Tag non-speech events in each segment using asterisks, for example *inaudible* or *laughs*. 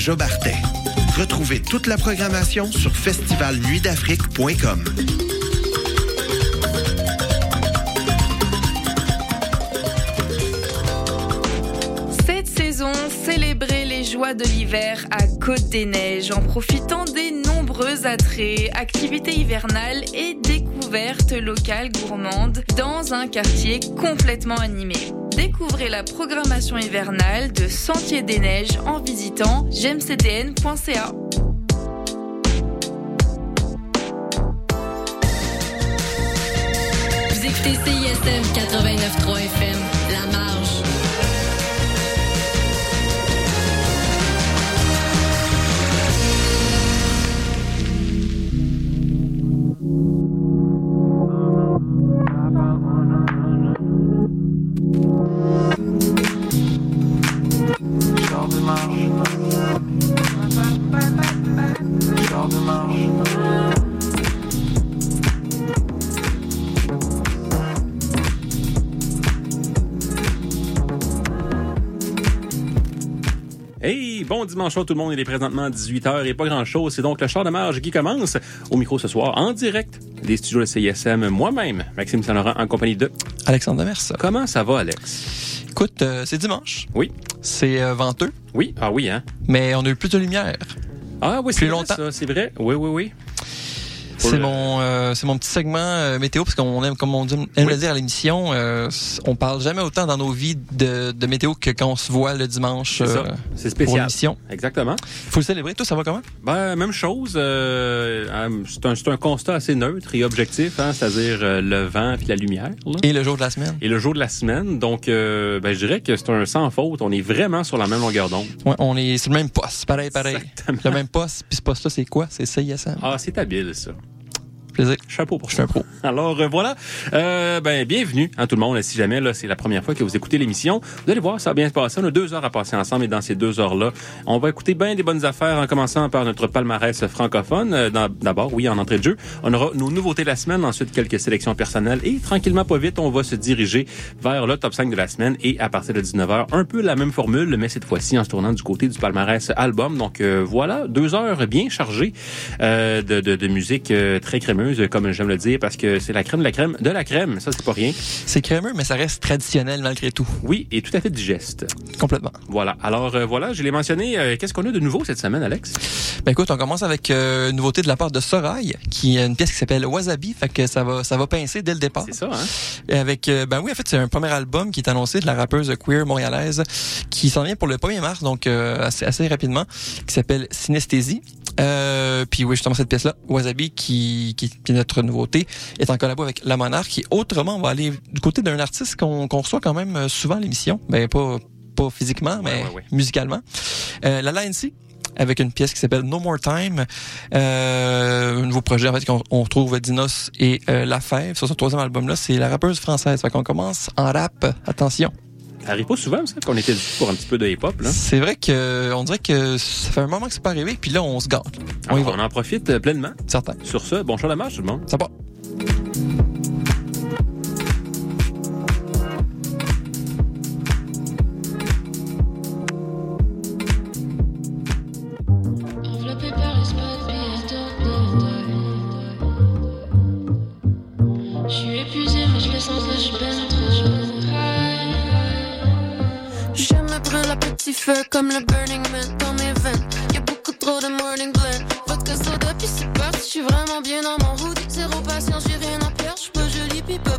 Jobartet. Retrouvez toute la programmation sur festivalnuitdafrique.com. Cette saison, célébrez les joies de l'hiver à Côte des Neiges en profitant des nombreux attraits, activités hivernales et découvertes locales gourmandes dans un quartier complètement animé. Découvrez la programmation hivernale de Sentier des Neiges en visitant gemcdn.ca. Vous écoutez CISM 89.3 FM, La Marge. Bon dimanche à tout le monde. Il est présentement 18h et pas grand-chose. C'est donc le char de marge qui commence au micro ce soir en direct des studios de CISM. Moi-même, Maxime Saint-Laurent en compagnie de... Alexandre Demers. Comment ça va, Alex? Écoute, euh, c'est dimanche. Oui. C'est euh, venteux, Oui. Ah oui, hein? mais on a eu plus de lumière. Ah oui, c'est longtemps. ça, c'est vrai. Oui, oui, oui. C'est mon, euh, c'est mon petit segment euh, météo parce qu'on aime, comme on dit, aime Oui. le dire à l'émission, euh, on parle jamais autant dans nos vies de, de météo que quand on se voit le dimanche C'est C'est pour spécial. l'émission. Exactement. Faut le célébrer. Toi, ça va comment? Ben, même chose. c'est un, un constat assez neutre et objectif, hein, c'est-à-dire le vent puis la lumière. là. Et le jour de la semaine. Et le jour de la semaine. Donc, ben, je dirais que c'est un sans faute. On est vraiment sur la même longueur d'onde. Ouais, on est sur le même poste. Pareil, pareil. Exactement. Le même poste. Puis ce poste-là, c'est quoi? C'est CISM. Ah, c'est habile, ça. Plaisir. Chapeau pour ça. pro. Alors euh, voilà, euh, ben bienvenue à tout le monde. Si jamais là c'est la première fois que vous écoutez l'émission, vous allez voir ça va bien se passer. On a deux heures à passer ensemble et dans ces deux heures là, on va écouter bien des bonnes affaires en commençant par notre palmarès francophone. Euh, D'abord, oui, en entrée de jeu, on aura nos nouveautés de la semaine, ensuite quelques sélections personnelles et tranquillement pas vite, on va se diriger vers le top 5 de la semaine et à partir de 19h, un peu la même formule, mais cette fois-ci en se tournant du côté du palmarès album. Donc euh, voilà, deux heures bien chargées euh, de, de, de musique très crémeuse, comme j'aime le dire, parce que c'est la crème de la crème de la crème. Ça, c'est pas rien. C'est crémeux, mais ça reste traditionnel malgré tout. Oui, et tout à fait digeste. Complètement. Voilà. Alors euh, voilà, je l'ai mentionné. Euh, Qu'est-ce qu'on a de nouveau cette semaine, Alex? Ben écoute, on commence avec euh, une nouveauté de la part de Sorail, qui est une pièce qui s'appelle Wasabi, fait que ça va ça va pincer dès le départ. C'est ça, hein? Et Avec euh, ben oui, en fait, c'est un premier album qui est annoncé de la rappeuse queer montréalaise qui s'en vient pour le 1er mars, donc euh, assez, assez rapidement, qui s'appelle Synesthésie. Euh, puis oui, justement cette pièce-là, Wasabi, qui, qui, qui est notre nouveauté, est en collabo avec La Monarque. Qui autrement, on va aller du côté d'un artiste qu'on qu'on reçoit quand même euh, souvent à l'émission, ben pas pas physiquement, mais ouais, ouais. musicalement. Euh, la NC avec une pièce qui s'appelle No More Time. Euh, un nouveau projet en fait qu'on on retrouve Dinos et euh, La Fève sur ce troisième album-là. C'est la rappeuse française. Fait qu'on commence en rap. Attention. Ça arrive pas souvent, ça, qu'on était pour un petit peu de hip-hop, là. C'est vrai que on dirait que ça fait un moment que c'est pas arrivé, puis là on se gâte. On y Alors, va, on en profite euh, pleinement. certain. Sur ce, bon show de marche, tout le monde. Ça va. Enveloppé par les comme le Burning Man dans mes veines. Y'a beaucoup trop de morning blend. Vodka soda, puis c'est parti, je suis vraiment bien dans mon hoodie. Zéro patience, j'ai rien à perdre, je suis pas jolie, puis pas.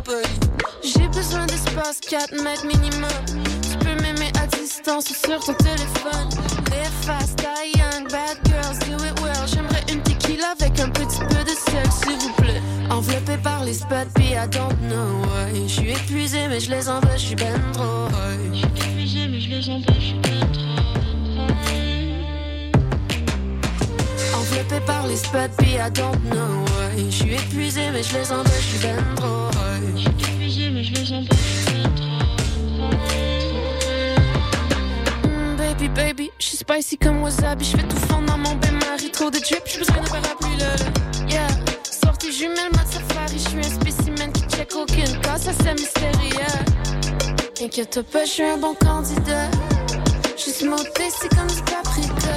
J'ai besoin d'espace, 4 mètres minimum. Tu peux m'aimer à distance sur ton téléphone. Live fast, die young, bad girls, do it well. J'aimerais une tequila avec un petit peu de sel, s'il vous plaît. Enveloppé par les spots, puis I don't know why. Je suis épuisé, mais je les envoie, je suis ben trop high. Je suis épuisé, mais je les envoie, je suis ben Enveloppé par les spots, puis I don't know why. Je suis épuisé, mais je les envoie, je suis ben trop high. Je suis épuisé, mais je les envoie, je suis ben trop. Mm, Baby, baby, je suis spicy comme wasabi. Je fais tout fondre dans mon bain-marie. Trop de drip, j'ai besoin de parapluie, là. Yeah. Sortie jumelle, mode safari. Je suis un spécimen qui check aucune cas. Ça, c'est mystérieux. Inquiète pas, je suis un bon candidat. Je suis smoothé, c'est comme du paprika.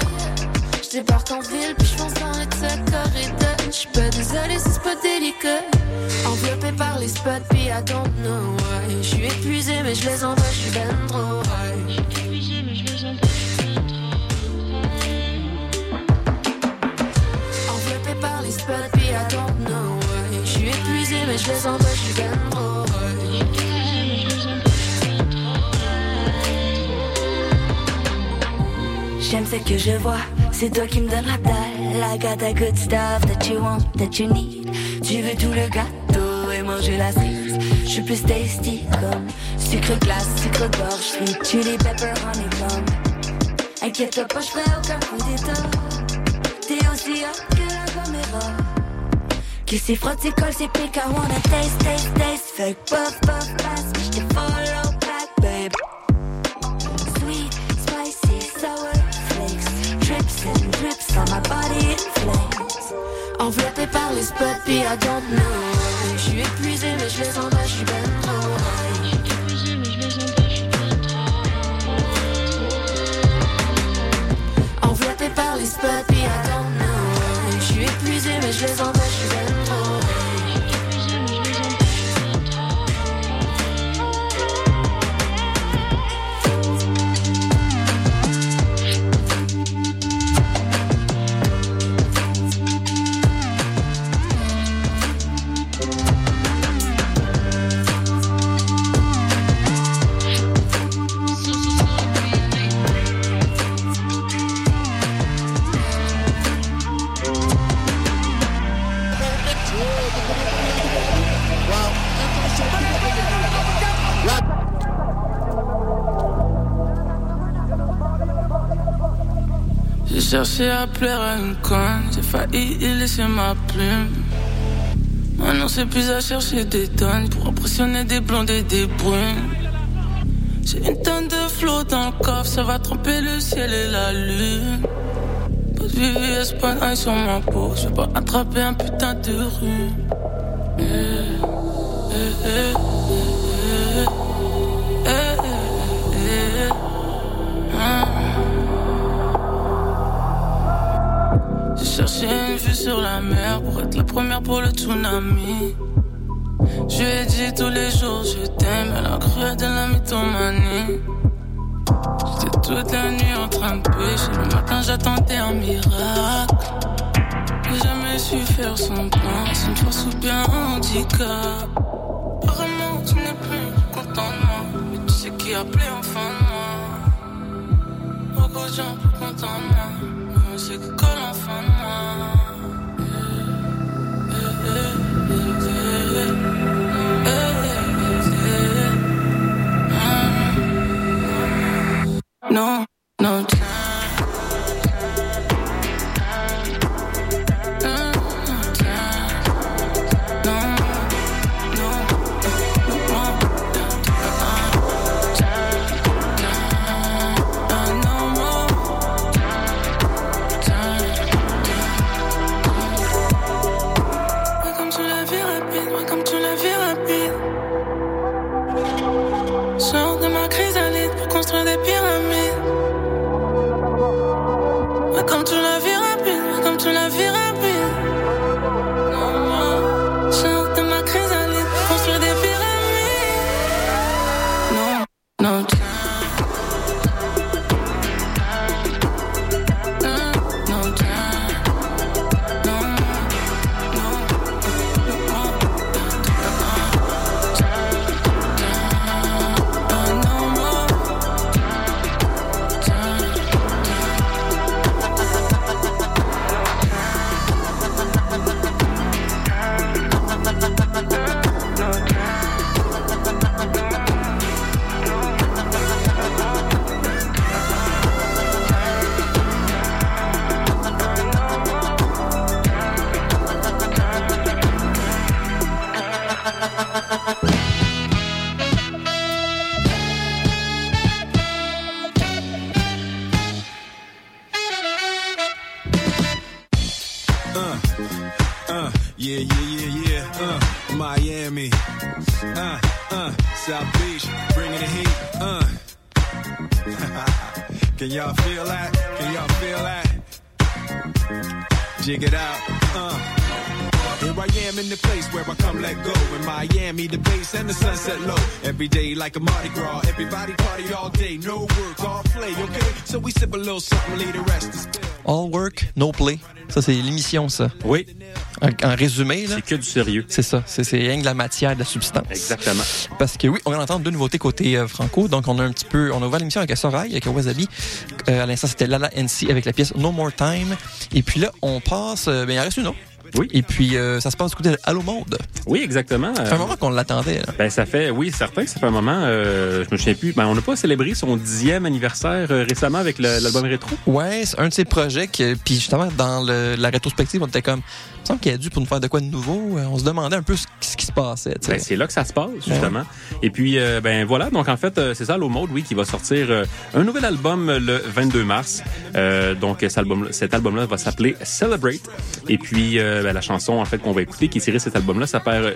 Débarque en ville, puis je pense dans les corridors. Je suis pas désolée, c'est pas délicat. Enveloppé par les spots, puis I don't know why. Je suis épuisé, mais je les envoie, je suis ben trop high. épuisé, mais je les envoie, je suis ben trop Enveloppé par les spots, puis I don't know why. Je suis épuisé, mais je les envoie, je suis ben trop J'aime ce que je vois, c'est toi qui me donne la dalle. I got the good stuff that you want, that you need. Tu veux tout le gâteau et manger la cerise. Je suis plus tasty comme sucre glace, sucre gorge, sweet chili pepper honeycomb. Inquiète-toi pas, je ferai aucun coup d'état. T'es aussi hot que la caméra. Qui s'y frotte, s'y colle, s'y pique, I wanna taste, taste, taste. Fait puff, puff, pass, j'te follow Drips and drips my par les spots, I don't know. Je suis épuisé, mais je les envoie, je suis par les spots, puis I don't know. Je suis épuisé, mais je les envoie, cherché à plaire à une conne, j'ai failli y laisser ma plume. Maintenant c'est plus à chercher des tonnes pour impressionner des blondes et des brunes. J'ai une tonne de flots dans le coffre, ça va tromper le ciel et la lune. Pas de VVS, pas d'ail sur ma peau, je vais pas attraper un putain de rhume. Eh, eh, eh, J'ai cherché une vue sur la mer pour être la première pour le tsunami. Je lui ai dit tous les jours je t'aime, elle a cru de la mythomanie. J'étais toute la nuit en train de pêcher, le matin j'attendais un miracle. J'ai jamais su faire son plan, c'est une force ou bien un handicap? Apparemment tu n'es plus content de moi, mais tu sais qui a appelé enfin de moi. Beaucoup de gens plus de moi, mais on sait que colle enfin de moi. Eh, Ça, c'est l'émission, ça. Oui, En, en résumé, là. c'est que du sérieux. C'est ça. C'est rien que de la matière, de la substance. Exactement. Parce que oui, on vient d'entendre deux nouveautés côté euh, franco. Donc, on a un petit peu, on a ouvert l'émission avec Sorail, avec Wasabi. Euh, à l'instant, c'était Lala NC avec la pièce No More Time. Et puis là, on passe, euh, ben, il en reste une autre. Oui. Et puis, euh, ça se passe côté Allo Monde. Oui, exactement. Ça fait un moment qu'on l'attendait, là. Ben ça fait, oui, certain que ça fait un moment. Euh, je me souviens plus. Ben on n'a pas célébré son dixième anniversaire euh, récemment avec le- l'album rétro. Ouais, c'est un de ces projets que, puis justement, dans le- la rétrospective, on était comme, me semble qu'il a dû pour nous faire de quoi de nouveau. Euh, On se demandait un peu ce, ce qui se passait. Ben, c'est là que ça se passe justement. Et puis euh, ben voilà, donc en fait euh, c'est ça Low Mode oui qui va sortir euh, un nouvel album le 22 mars. Euh, donc cet album cet album va s'appeler Celebrate. Et puis ben, la chanson en fait qu'on va écouter qui est tirée de cet album là s'appelle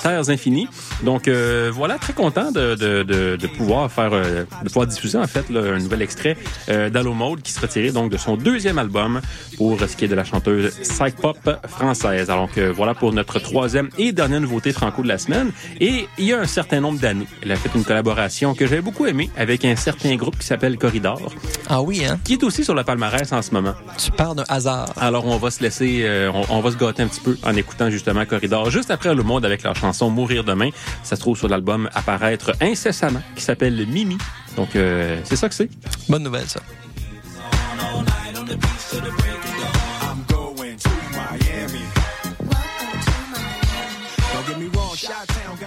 Terres infinies. Donc euh, voilà, très content de, de, de, de pouvoir faire de pouvoir diffuser en fait là, un nouvel extrait d'Allo Mode qui sera tiré donc de son deuxième album pour ce qui est de la chanteuse psych pop française. Alors que voilà pour notre troisième et dernière nouveauté franco de la semaine. Et il y a un certain nombre d'années, elle a fait une collaboration que j'avais beaucoup aimée avec un certain groupe qui s'appelle Corridor, Ah oui, hein? qui est aussi sur le palmarès en ce moment. Tu parles d'un hasard. Alors on va se laisser, euh, on, on va se gâter un petit peu en écoutant justement Corridor juste après le monde avec leur chanson Mourir demain. Ça se trouve sur l'album apparaître incessamment qui s'appelle Mimi. Donc euh, c'est ça que c'est. Bonne nouvelle, ça.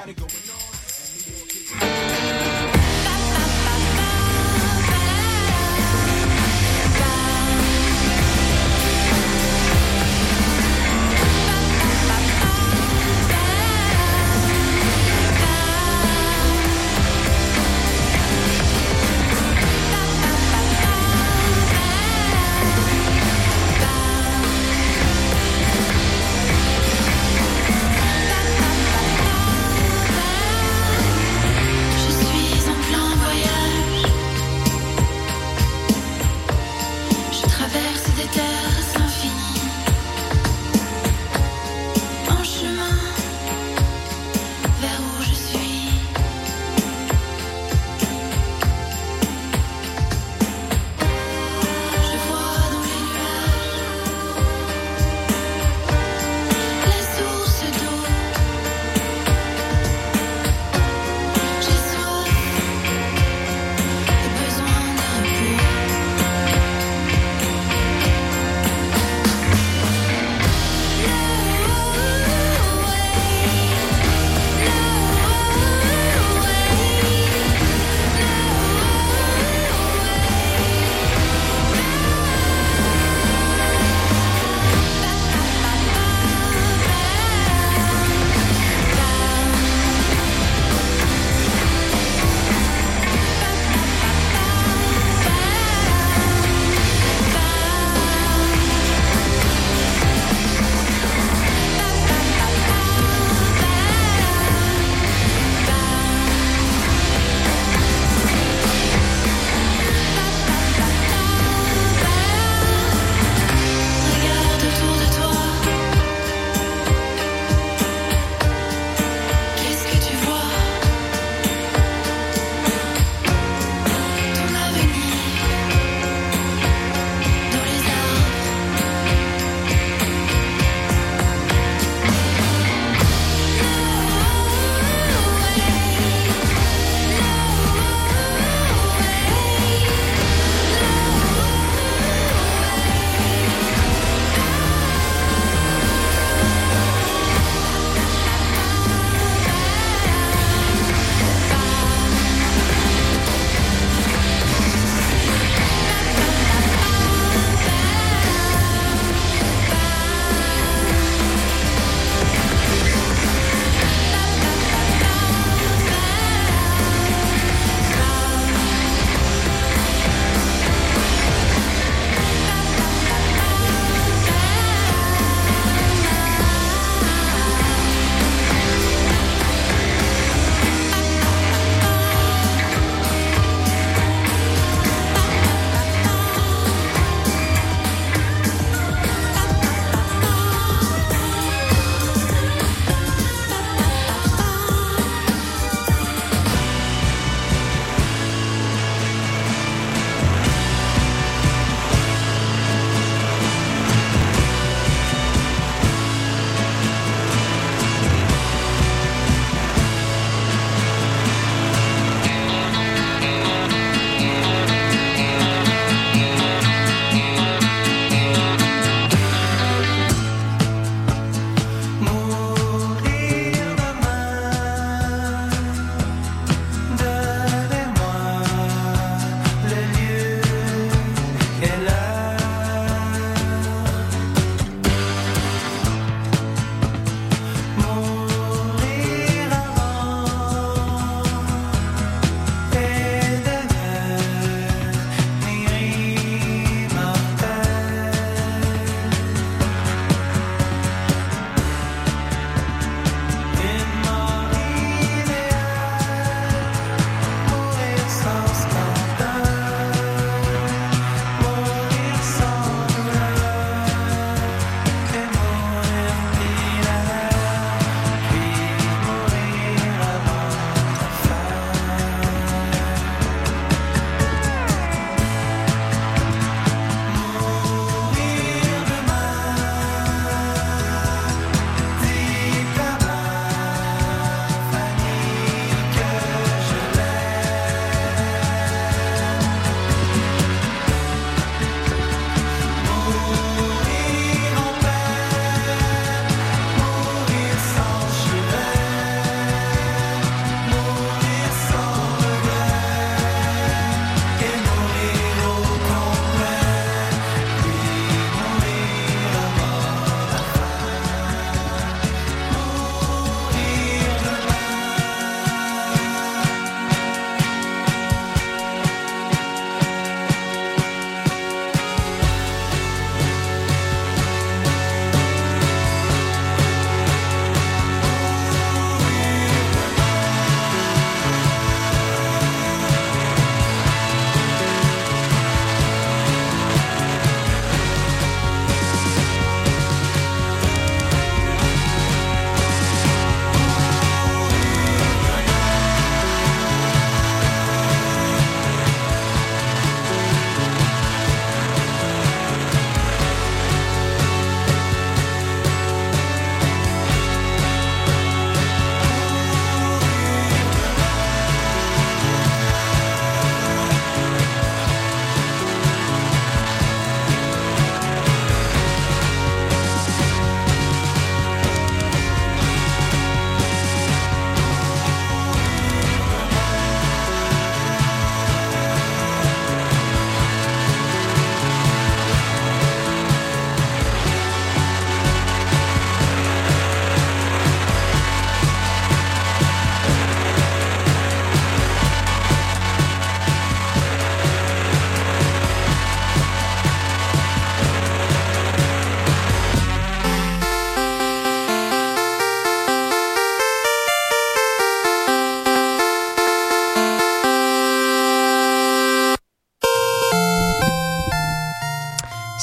Got it going on.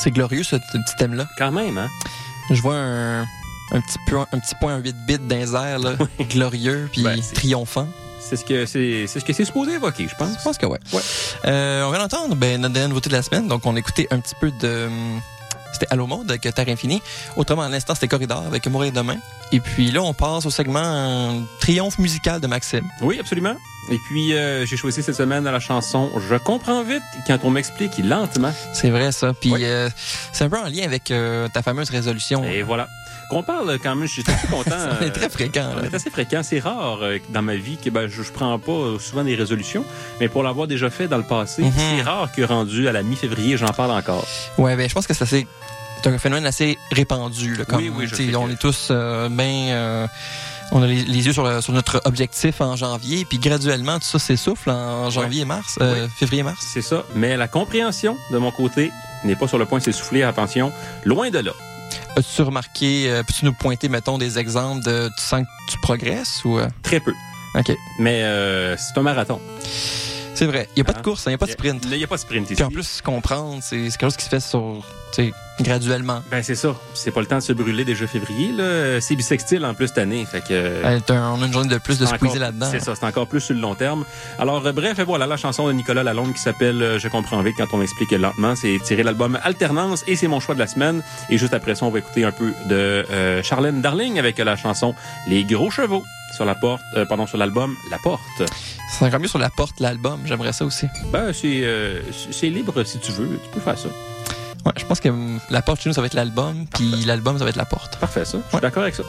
C'est glorieux, ce, petit thème-là. Quand même, hein? Je vois un, un petit point, un petit point 8 bits dans les airs, là, glorieux puis Ben, triomphant. C'est ce que c'est ce que c'est supposé évoquer, je pense. Je pense que ouais. Ouais. Euh, on vient d'entendre ben, notre dernière nouveauté de la semaine. Donc, on a écouté un petit peu de. C'était Allo Mode avec Terre Infinie. Autrement, à l'instant, c'était Corridor avec Mourir demain. Et puis là, on passe au segment euh, Triomphe musical de Maxime. Oui, absolument. Et puis, euh, j'ai choisi cette semaine la chanson Je comprends vite quand on m'explique lentement. C'est vrai, ça. Puis Oui. euh, c'est un peu en lien avec euh, ta fameuse résolution. Et voilà. Qu'on parle quand même, je suis très content. *laughs* On est euh, très fréquent. On est assez fréquent. C'est rare euh, dans ma vie que ben, je, je prends pas euh, souvent des résolutions, mais pour l'avoir déjà fait dans le passé, Mhm. c'est rare que rendu à la mi-février, j'en parle encore. Ouais, ben, je pense que c'est assez- c'est un phénomène assez répandu. Là, comme, Oui, oui, je sais, On que- est tous euh, bien... on a les, les yeux sur, le- sur notre objectif en janvier, puis graduellement, tout ça s'essouffle en janvier et mars, euh, Oui. février-mars. C'est ça. Mais la compréhension de mon côté n'est pas sur le point de s'essouffler. Attention, loin de là. As-tu remarqué, euh, peux-tu nous pointer, mettons, des exemples de tu sens que tu progresses ou... euh, Très peu. OK. Mais euh, c'est un marathon. C'est vrai. Il n'y a pas Hein? de course, il n'y a pas de sprint. Il n'y a pas de sprint ici. Puis en plus, comprendre, c'est quelque chose qui se fait sur, sais, graduellement. Ben c'est ça. C'est pas le temps de se brûler déjà février. là. C'est bisextile en plus cette année. Fait que. Euh, un- on a une journée de plus de squeezer là-dedans. C'est ça, c'est encore plus sur le long terme. Alors, euh, bref, voilà la chanson de Nicolas Lalonde qui s'appelle euh, Je comprends vite quand on m'explique lentement. C'est tiré de l'album Alternance et c'est mon choix de la semaine. Et juste après ça, on va écouter un peu de euh, Charlène Darling avec la chanson Les Gros Chevaux sur la porte, euh, pardon, sur l'album La Porte. C'est encore mieux sur la porte, l'album. J'aimerais ça aussi. Ben, c'est c'est libre si tu veux. Tu peux faire ça. Ouais, je pense que la porte chez nous, ça va être l'album, puis l'album, ça va être la porte. Parfait, ça. Je suis Ouais. d'accord avec ça.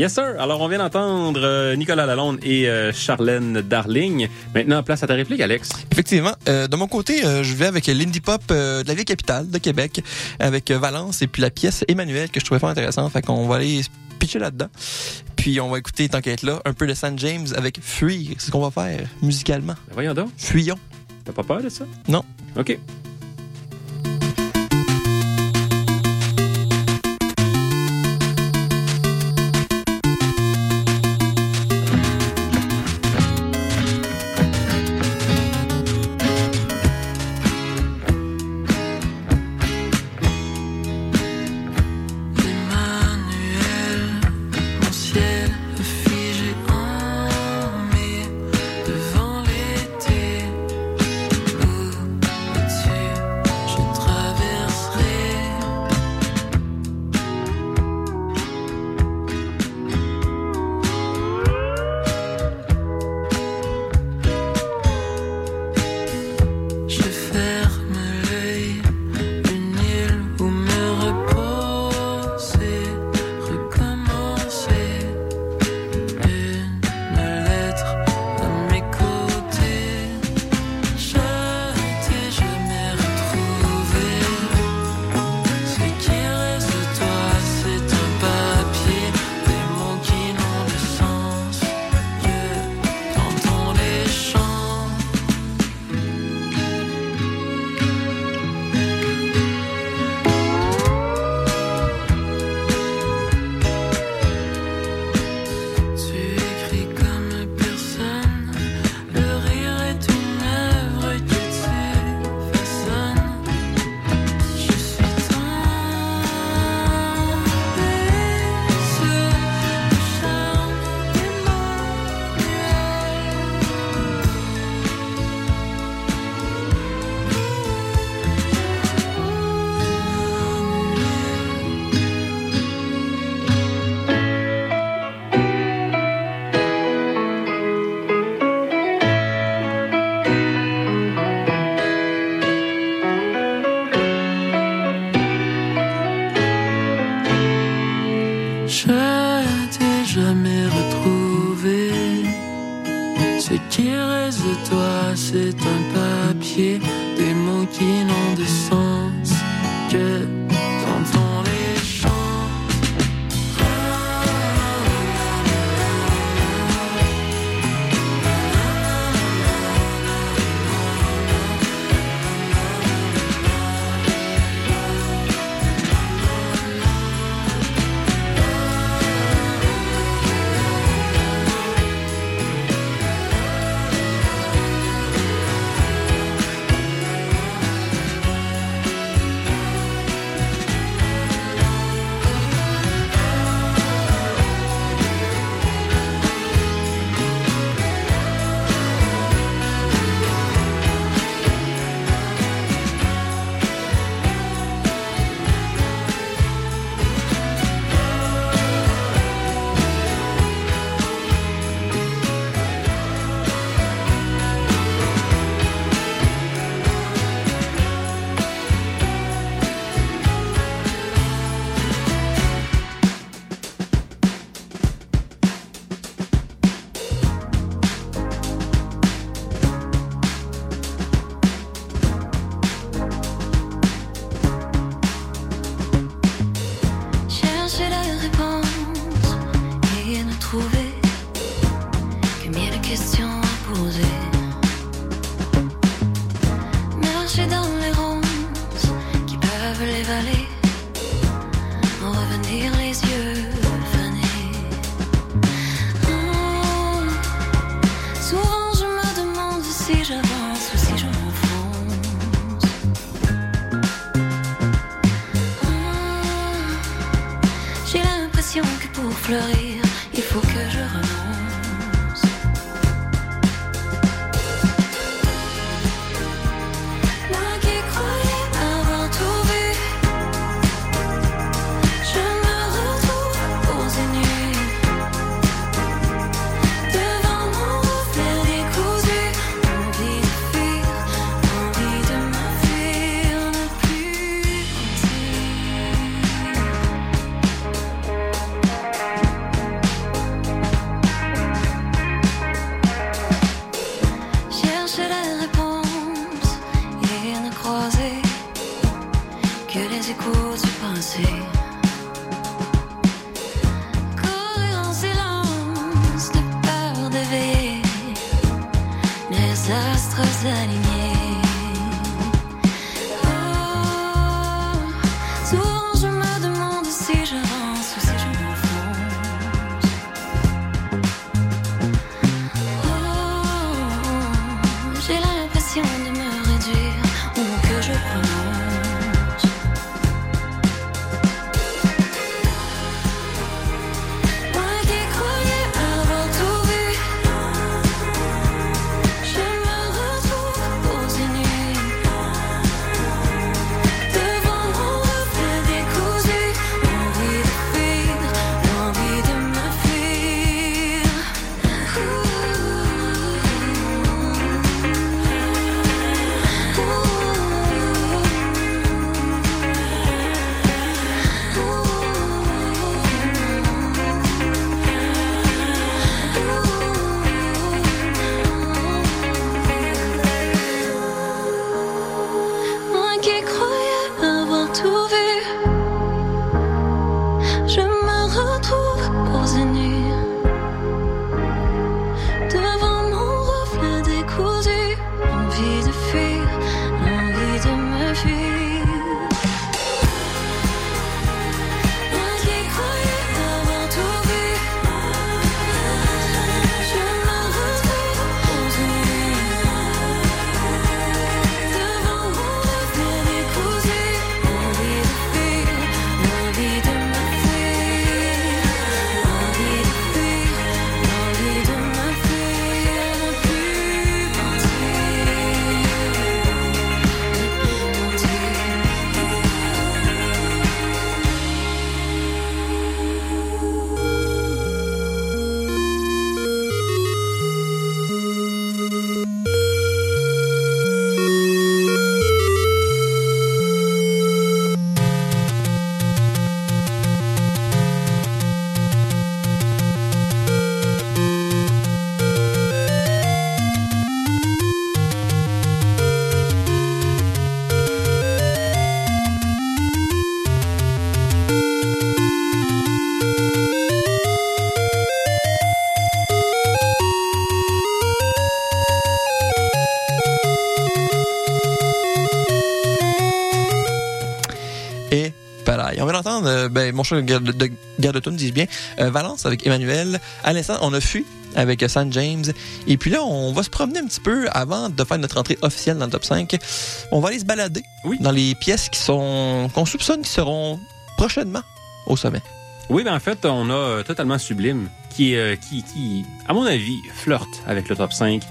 Yes, sir. Alors, on vient d'entendre euh, Nicolas Lalonde et euh, Charlène Darling. Maintenant, place à ta réplique, Alex. Effectivement. Euh, de mon côté, je vais avec l'indie pop de la ville capitale de Québec, avec Valence et puis la pièce Emmanuel que je trouvais fort intéressante. Fait qu'on va aller pitcher là-dedans. Puis on va écouter, tant qu'à être là, un peu de San James avec Fuir. C'est ce qu'on va faire musicalement. Ben, voyons donc. Fuyons. T'as pas peur de ça? Non. OK. Ben, mon choix de garde de, garde de tune, dis bien. Euh, Valence avec Emmanuel. À l'instant, on a fui avec San James. Et puis là, on va se promener un petit peu avant de faire notre entrée officielle dans le top 5. On va aller se balader Oui. dans les pièces qui sont qu'on soupçonne qui seront prochainement au sommet. Oui, ben en fait, on a euh, totalement Sublime qui, euh, qui, qui, à mon avis, flirte avec le top 5.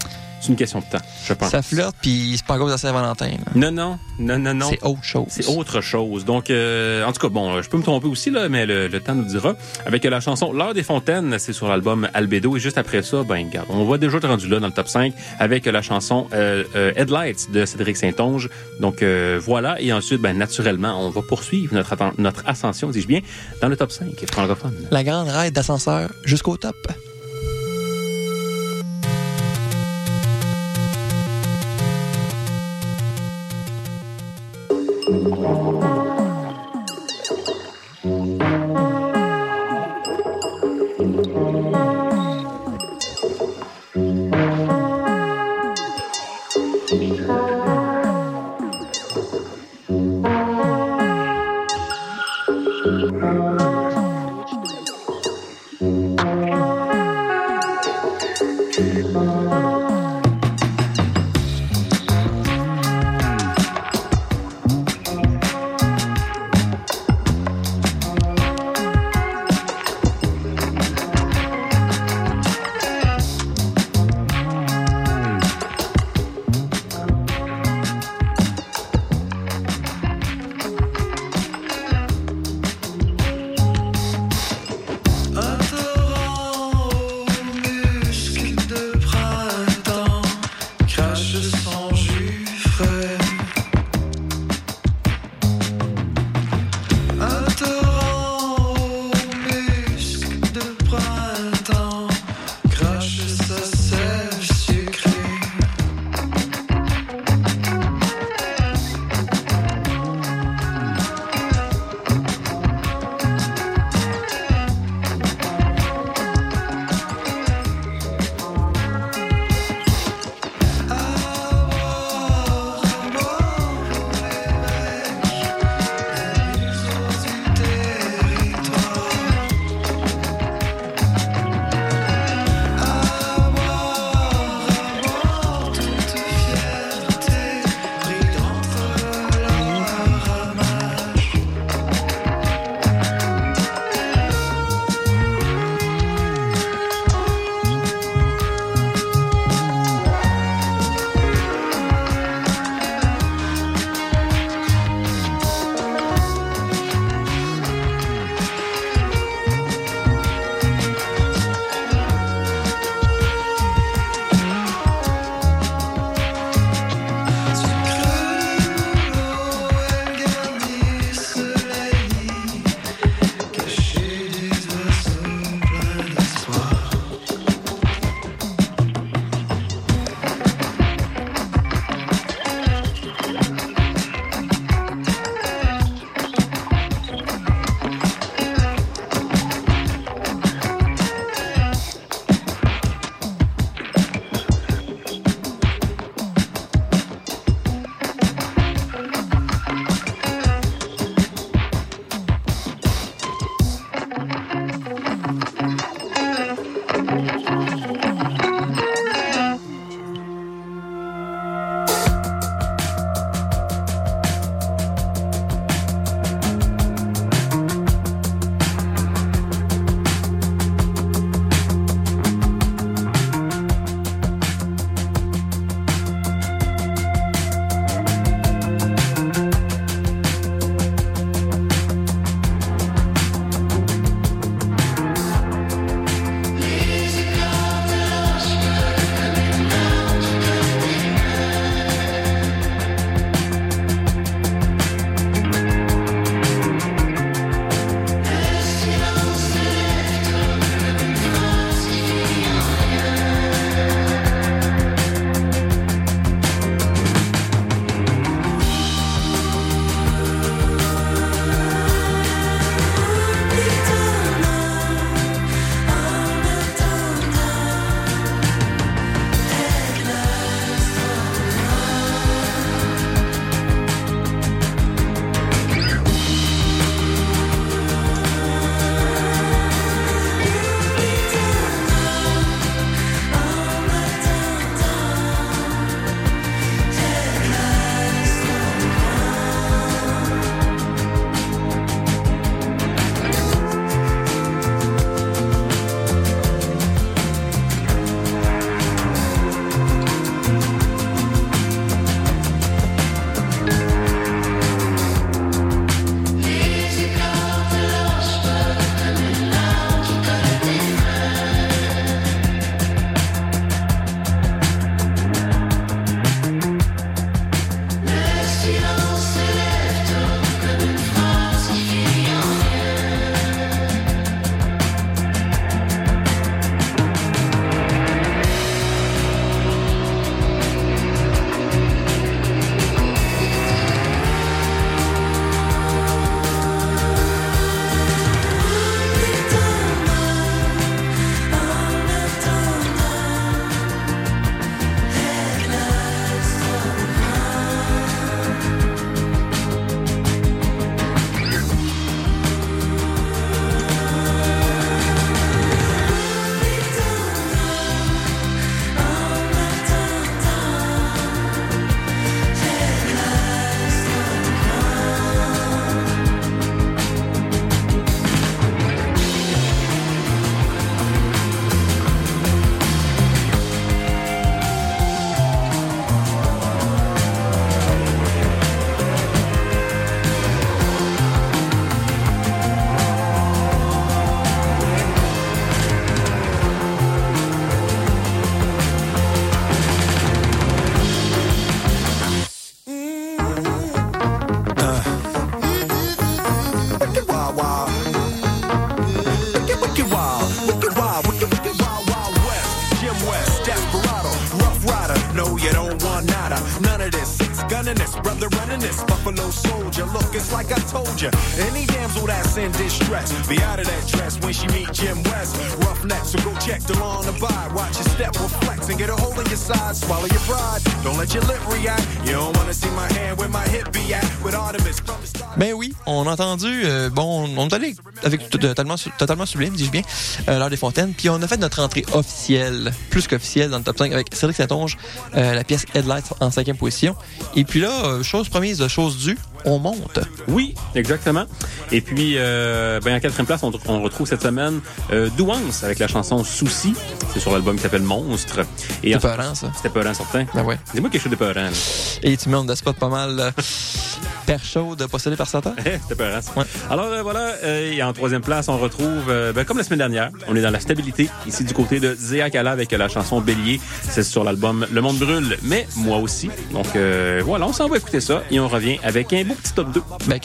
C'est une question de temps, je pense. Ça flirte, puis c'est pas cause de Saint-Valentin. là. Non, non, non, non, non. C'est autre chose. C'est autre chose. Donc, euh, en tout cas, bon, je peux me tromper aussi, là, mais le, le temps nous dira. Avec la chanson L'heure des fontaines, c'est sur l'album Albedo. Et juste après ça, ben, regarde, on va déjà être rendu là dans le top 5 avec la chanson euh, euh, Headlights de Cédric Saint-Onge. Donc, euh, voilà. Et ensuite, ben, naturellement, on va poursuivre notre, notre ascension, dis-je bien, dans le top 5 francophone. La grande raide d'ascenseur jusqu'au top. It's like I told you. Any damsel that's in distress, be out of that dress when she meet Jim West. Rough neck, so go check the lawn and buy. Watch your step, reflex, and get a hold of your side. Swallow your pride. Don't let your lip react. You don't wanna see my hand where my hip be at. With Artemis from the start. Ben oui, on a entendu, euh, bon, on est allé avec totalement, totalement sublime, dis-je bien, euh, l'heure des fontaines, puis on a fait notre entrée officielle, plus qu'officielle, dans le top 5 avec Cédric Satonge, euh, la pièce Headlights en cinquième position. Et puis là, euh, chose promise, chose due, on monte. Oui, exactement. Et puis, euh, ben, en quatrième place, on, on retrouve cette semaine euh, Douance avec la chanson Souci. C'est sur l'album qui s'appelle Monstre. En- peurant, ça. C'était peurant, certain. Ben ouais. Dis-moi quelque chose de peurant. là. Et tu mets on the spot pas mal euh, *laughs* père chaude possédé par Satan? *laughs* C'était peurant, ça. Ouais. Alors euh, voilà, euh, en troisième place, on retrouve, euh, ben, comme la semaine dernière, on est dans la stabilité, ici du côté de Zéa Kala avec euh, la chanson Bélier. C'est sur l'album Le Monde Brûle, mais moi aussi. Donc euh, voilà, on s'en va écouter ça et on revient avec un beau petit top 2. Ben.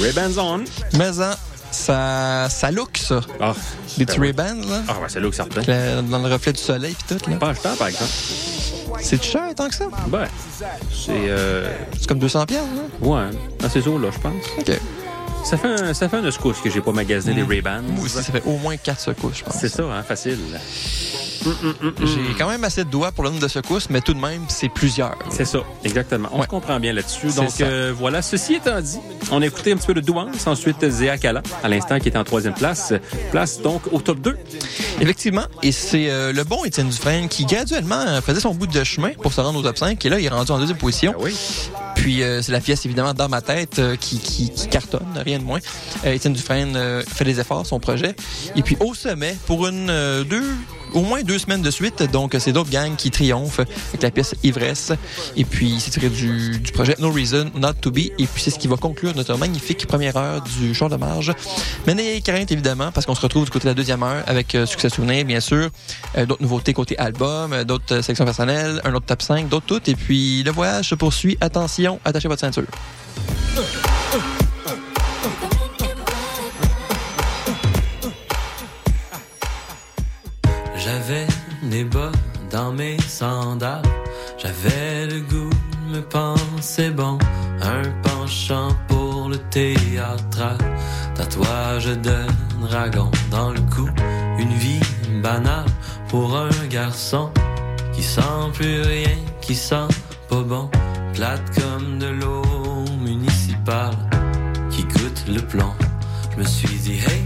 Ray-Bans on. Mais hein, ça, ça look, ça. Ah, Les ben. Ray-Bans, là. Ah, ouais, là ça reprend. Avec la- Dans le reflet du soleil pis tout, là. Pas achetant, par exemple. C'est cher tant que ça? Ben, c'est. Euh, C'est comme 200 pièces, hein? ouais, dans ces eaux-là, je pense. OK. Ça fait un, ça fait un escousse que j'ai pas magasiné. Moi aussi, ça fait au moins 4 secousses, je pense. C'est ça, hein, facile. J'ai quand même assez de doigts pour le nombre de secousses, mais tout de même, c'est plusieurs. C'est ça, exactement. On Ouais. se comprend bien là-dessus. Donc euh, voilà, ceci étant dit, on a écouté un petit peu de Douance, ensuite Zéa Kala, à l'instant, qui est en troisième place. Place donc au top 2. Effectivement, et c'est euh, le bon Étienne Dufresne qui graduellement euh, faisait son bout de chemin pour se rendre au top 5, et là, il est rendu en deuxième position. oui. Puis euh, c'est la pièce évidemment dans ma tête qui, qui, qui cartonne, rien de moins. Euh, Étienne Dufresne euh, fait des efforts, son projet. Et puis au sommet, pour une euh, deux, au moins deux semaines de suite, donc c'est d'autres gangs qui triomphent avec la pièce Ivresse. Et puis c'est tiré du, du projet No Reason Not to Be. Et puis c'est ce qui va conclure notre magnifique première heure du show de marge. Mais n'ayez crainte évidemment, parce qu'on se retrouve du côté de la deuxième heure avec Succès Souvenir, bien sûr, d'autres nouveautés côté album, d'autres sections personnelles, un autre top 5, d'autres toutes. Et puis le voyage se poursuit. Attention, attachez votre ceinture. Dans mes sandales. J'avais le goût de me penser bon. Un penchant pour le théâtral. Tatouage de dragon dans le cou. Une vie banale pour un garçon qui sent plus rien, qui sent pas bon. Plate comme de l'eau municipale qui goûte le plomb. Je me suis dit, hey,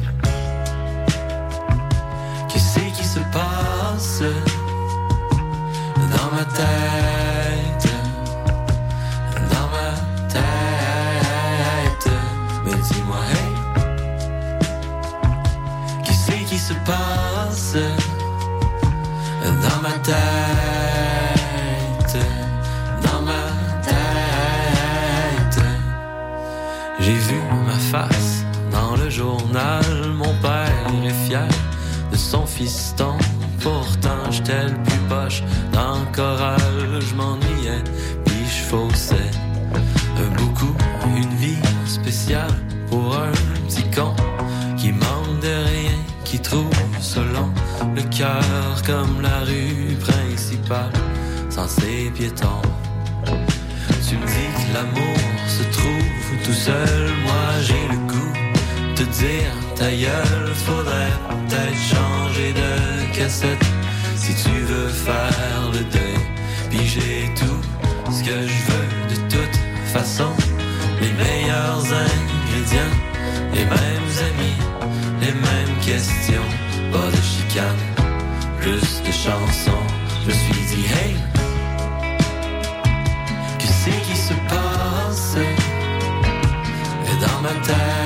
dans ma tête? Dans ma tête. Mais dis-moi, hey, qu'est-ce qui se passe dans ma tête? Dans ma tête. J'ai vu ma face dans le journal. Mon père est fier de son fiston. Pourtant, j'étais plus poche dans le. Je m'ennuyais, puis je faussais. Un beaucoup, une vie spéciale pour un petit con qui manque de rien, qui trouve selon le cœur comme la rue principale, sans ses piétons. Tu me dis que l'amour se trouve tout seul, moi j'ai le goût de te dire ta gueule, faudrait peut-être changer de cassette si tu veux faire le deuil. Puis j'ai tout ce que je veux de toute façon, les meilleurs ingrédients, les mêmes amis, les mêmes questions, pas de chicane, plus de chansons. Je me suis dit hey. Qu'est-ce qui se passe? Dans ma tête?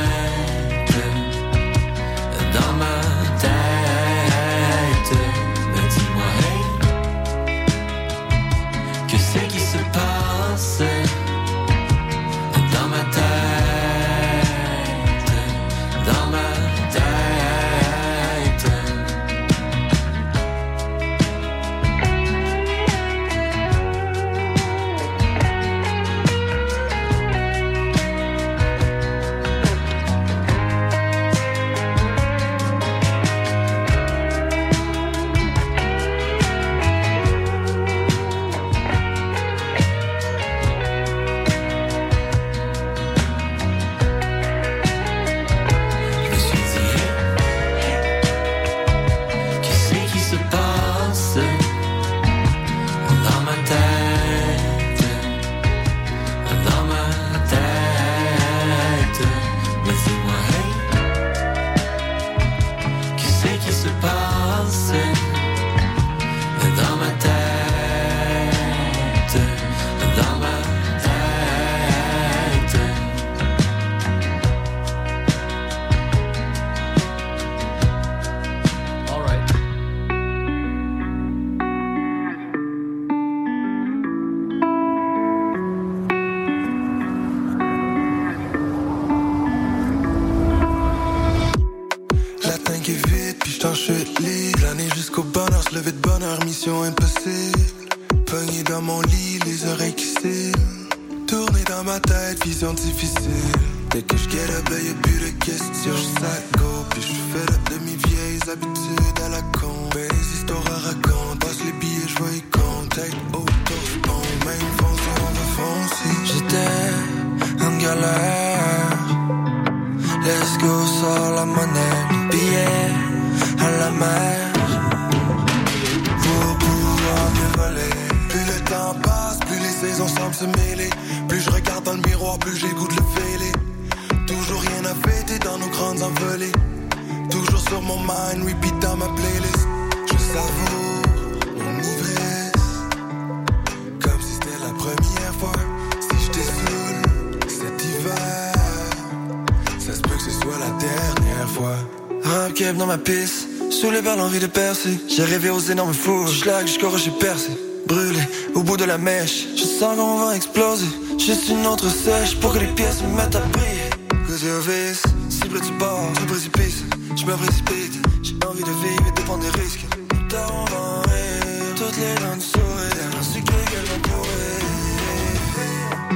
J'ai rêvé aux énormes fours, schlag jusqu'au j'ai percé. Brûlé au bout de la mèche, je sens qu'on va exploser. Juste une autre sèche pour que les pièces me mettent à briller. Cause you're vis, cible du bord, du précipice. Je me précipite, j'ai envie de vivre et de prendre des risques. Plus toutes les dents sourire. Ainsi que qu'elles.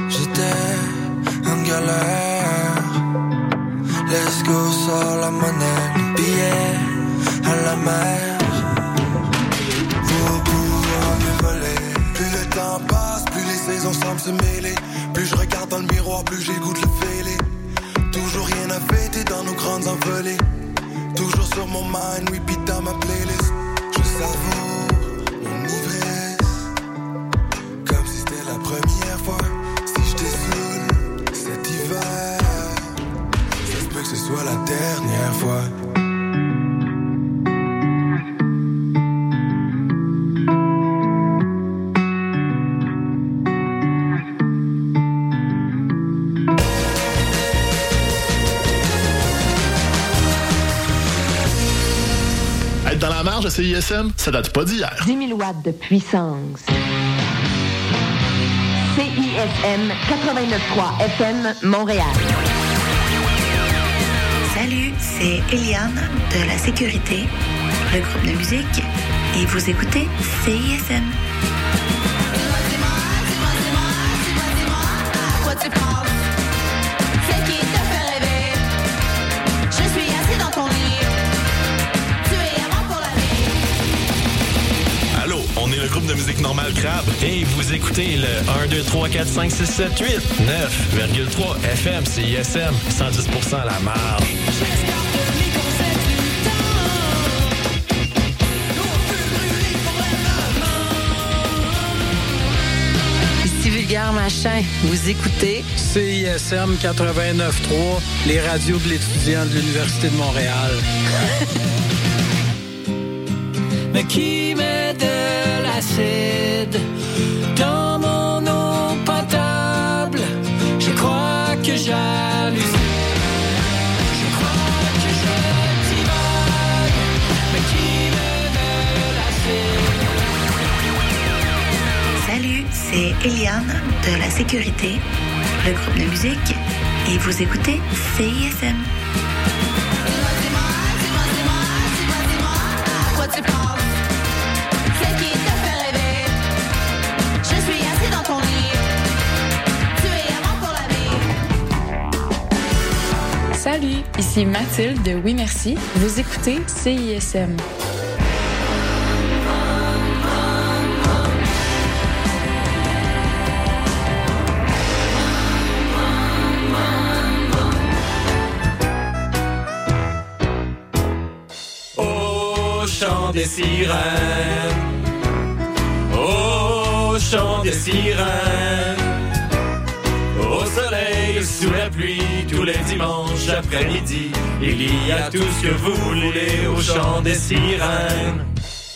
J'étais en galère. Let's go, sors la monnaie, billets à la mer. Saisons semblent se mêler. Plus je regarde dans le miroir, plus de le fêler. Toujours rien à fêter dans nos grandes envolées. Toujours sur mon mind, repeat dans ma playlist. Je savoure CISM, ça date pas d'hier. 10 000 watts de puissance. CISM 89.3 FM Montréal. Salut, c'est Eliane de la Sécurité, le groupe de musique, et vous écoutez CISM. Normale Crabe et vous écoutez le 1, 2, 3, 4, 5, 6, 7, 8, 9,3 FM CISM, 110% à la marge. Ici Vulgaire Machin, vous écoutez CISM 89.3, les radios de l'étudiant de l'Université de Montréal. *laughs* Mais qui met de l'acide dans mon eau potable? Je crois que j'hallucine. Je crois que l'acide? Salut, c'est Eliane de la Sécurité, le groupe de musique, et vous écoutez CISM. Ici Mathilde de Oui Merci. Vous écoutez CISM. Au chant des sirènes, au chant des sirènes, sous la pluie, tous les dimanches après-midi, il y a tout ce que vous voulez au chant des sirènes.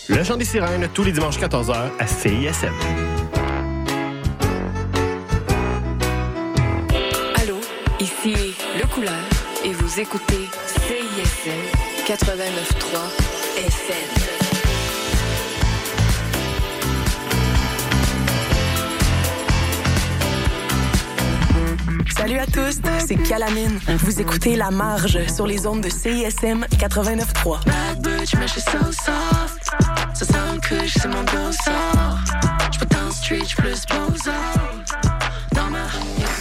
Le chant des sirènes, tous les dimanches 14h à CISM. Allô, ici Le Couleur et vous écoutez CISM 89.3 FM. Salut à tous, c'est Calamine. Vous écoutez La Marge sur les ondes de CISM 89.3. Bad bitch, mais je suis so soft. Ça sent le couche, c'est mon dossard. J'peux dans le street, j'plus Dans ma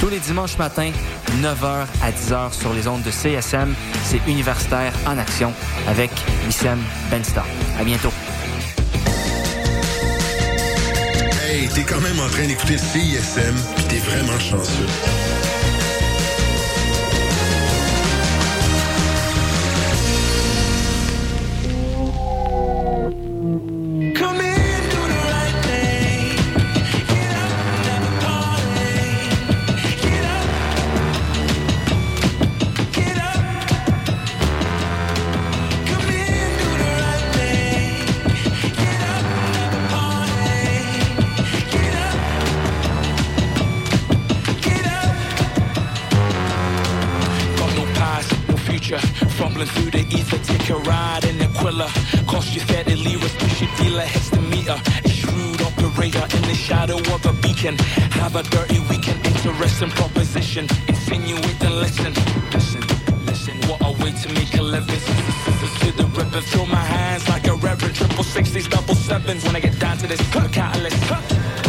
Tous les dimanches matins, 9h à 10h sur les ondes de CSM, c'est Universitaire en Action avec Wissem Bensta. À bientôt. Hey, t'es quand même en train d'écouter CISM, puis t'es vraiment chanceux. Shadow of a beacon. Have a dirty weekend, interesting proposition. Insinuate and listen. Listen, listen. What a way to make a living. Scissors to the ribbon, throw my hands like a reverend. Triple sixties, double sevens. When I get down to this, a catalyst. For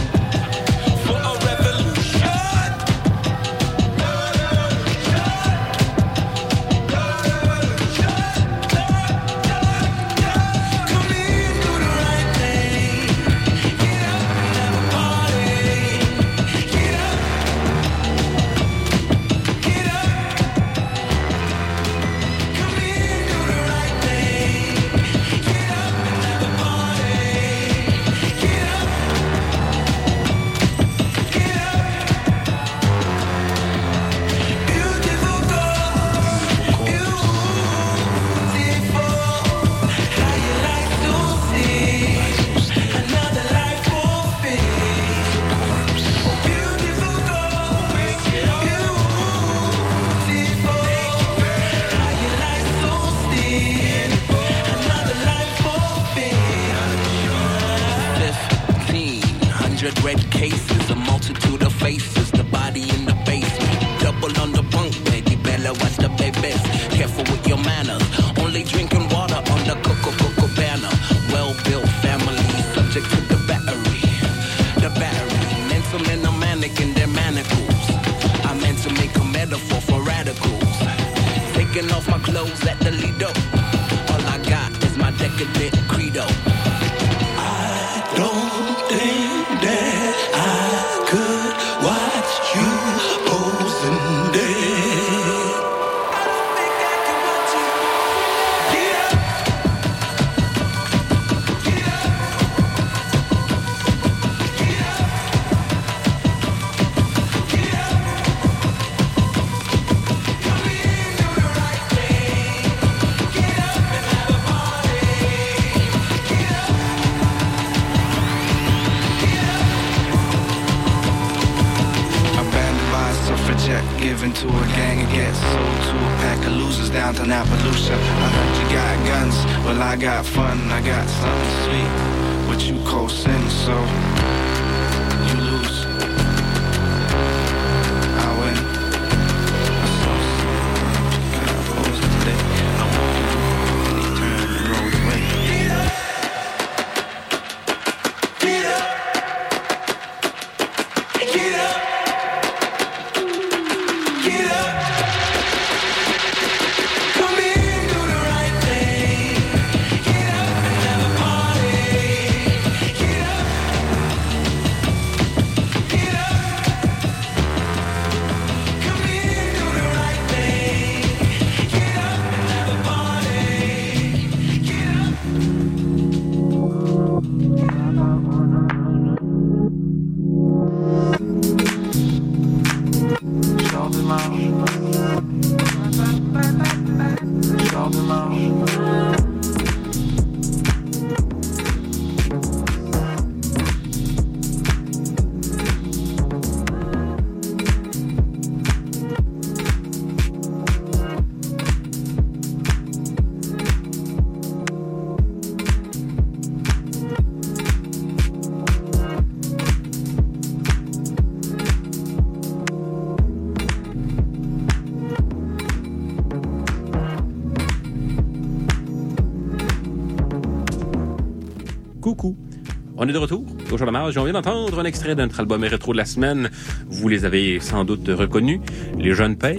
On est de retour au Jour de la Marge on vient d'entendre un extrait de notre album rétro de la semaine. Vous les avez sans doute reconnus, Les Jeunes Pères.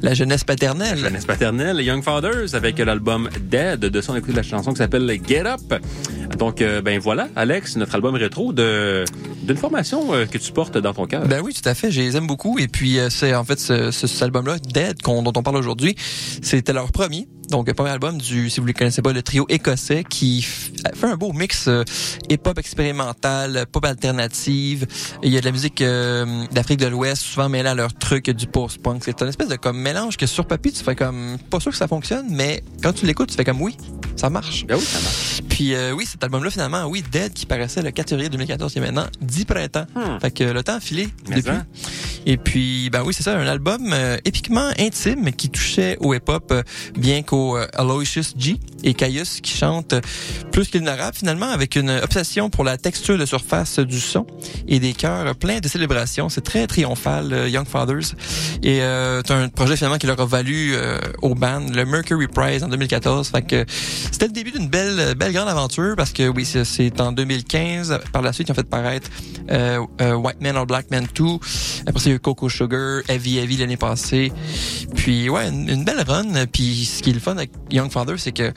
La jeunesse paternelle. La jeunesse paternelle, Young Fathers, avec l'album Dead, de son écoute de la chanson qui s'appelle Get Up. Donc, euh, ben voilà, Alex, notre album rétro de d'une formation euh, que tu portes dans ton cœur. Ben oui, tout à fait. Je les aime beaucoup. Et puis, euh, c'est en fait ce, ce- cet album-là, Dead, dont on parle aujourd'hui, c'était leur premier. Donc, le premier album du, si vous ne connaissez pas, le trio écossais qui fait un beau mix euh, hip-hop expérimental, pop alternative. Il y a de la musique euh, d'Afrique de l'Ouest, souvent mêlée à leur truc du post-punk. C'est un espèce de comme mélange que sur papier, tu fais comme, pas sûr que ça fonctionne, mais quand tu l'écoutes, tu fais comme oui, ça marche. Ben oui, ça marche. Puis euh, oui, cet album-là, finalement, oui, Dead, qui paraissait le 4 février 2014, il y a maintenant 10 printemps. Fait que le temps a filé Mais depuis. ça. Et puis, ben oui, c'est ça, un album épiquement intime qui touchait au hip-hop, bien qu'au euh, Aloysius G et Caius qui chantent plus qu'ilnarable finalement, avec une obsession pour la texture de surface du son et des chœurs pleins de célébrations. C'est très triomphal, euh, Young Fathers. Et euh, c'est un projet finalement qui leur a valu euh, au band le Mercury Prize en 2014. Fait c'était le début d'une belle, belle grande aventure parce que oui, c'est- c'est en 2015. Par la suite, ils ont fait paraître White Man or Black Man 2. Après, eu Coco Sugar, Heavy Heavy l'année passée. Puis ouais, une, une belle run. Puis ce qui est le fun avec Young Father, c'est que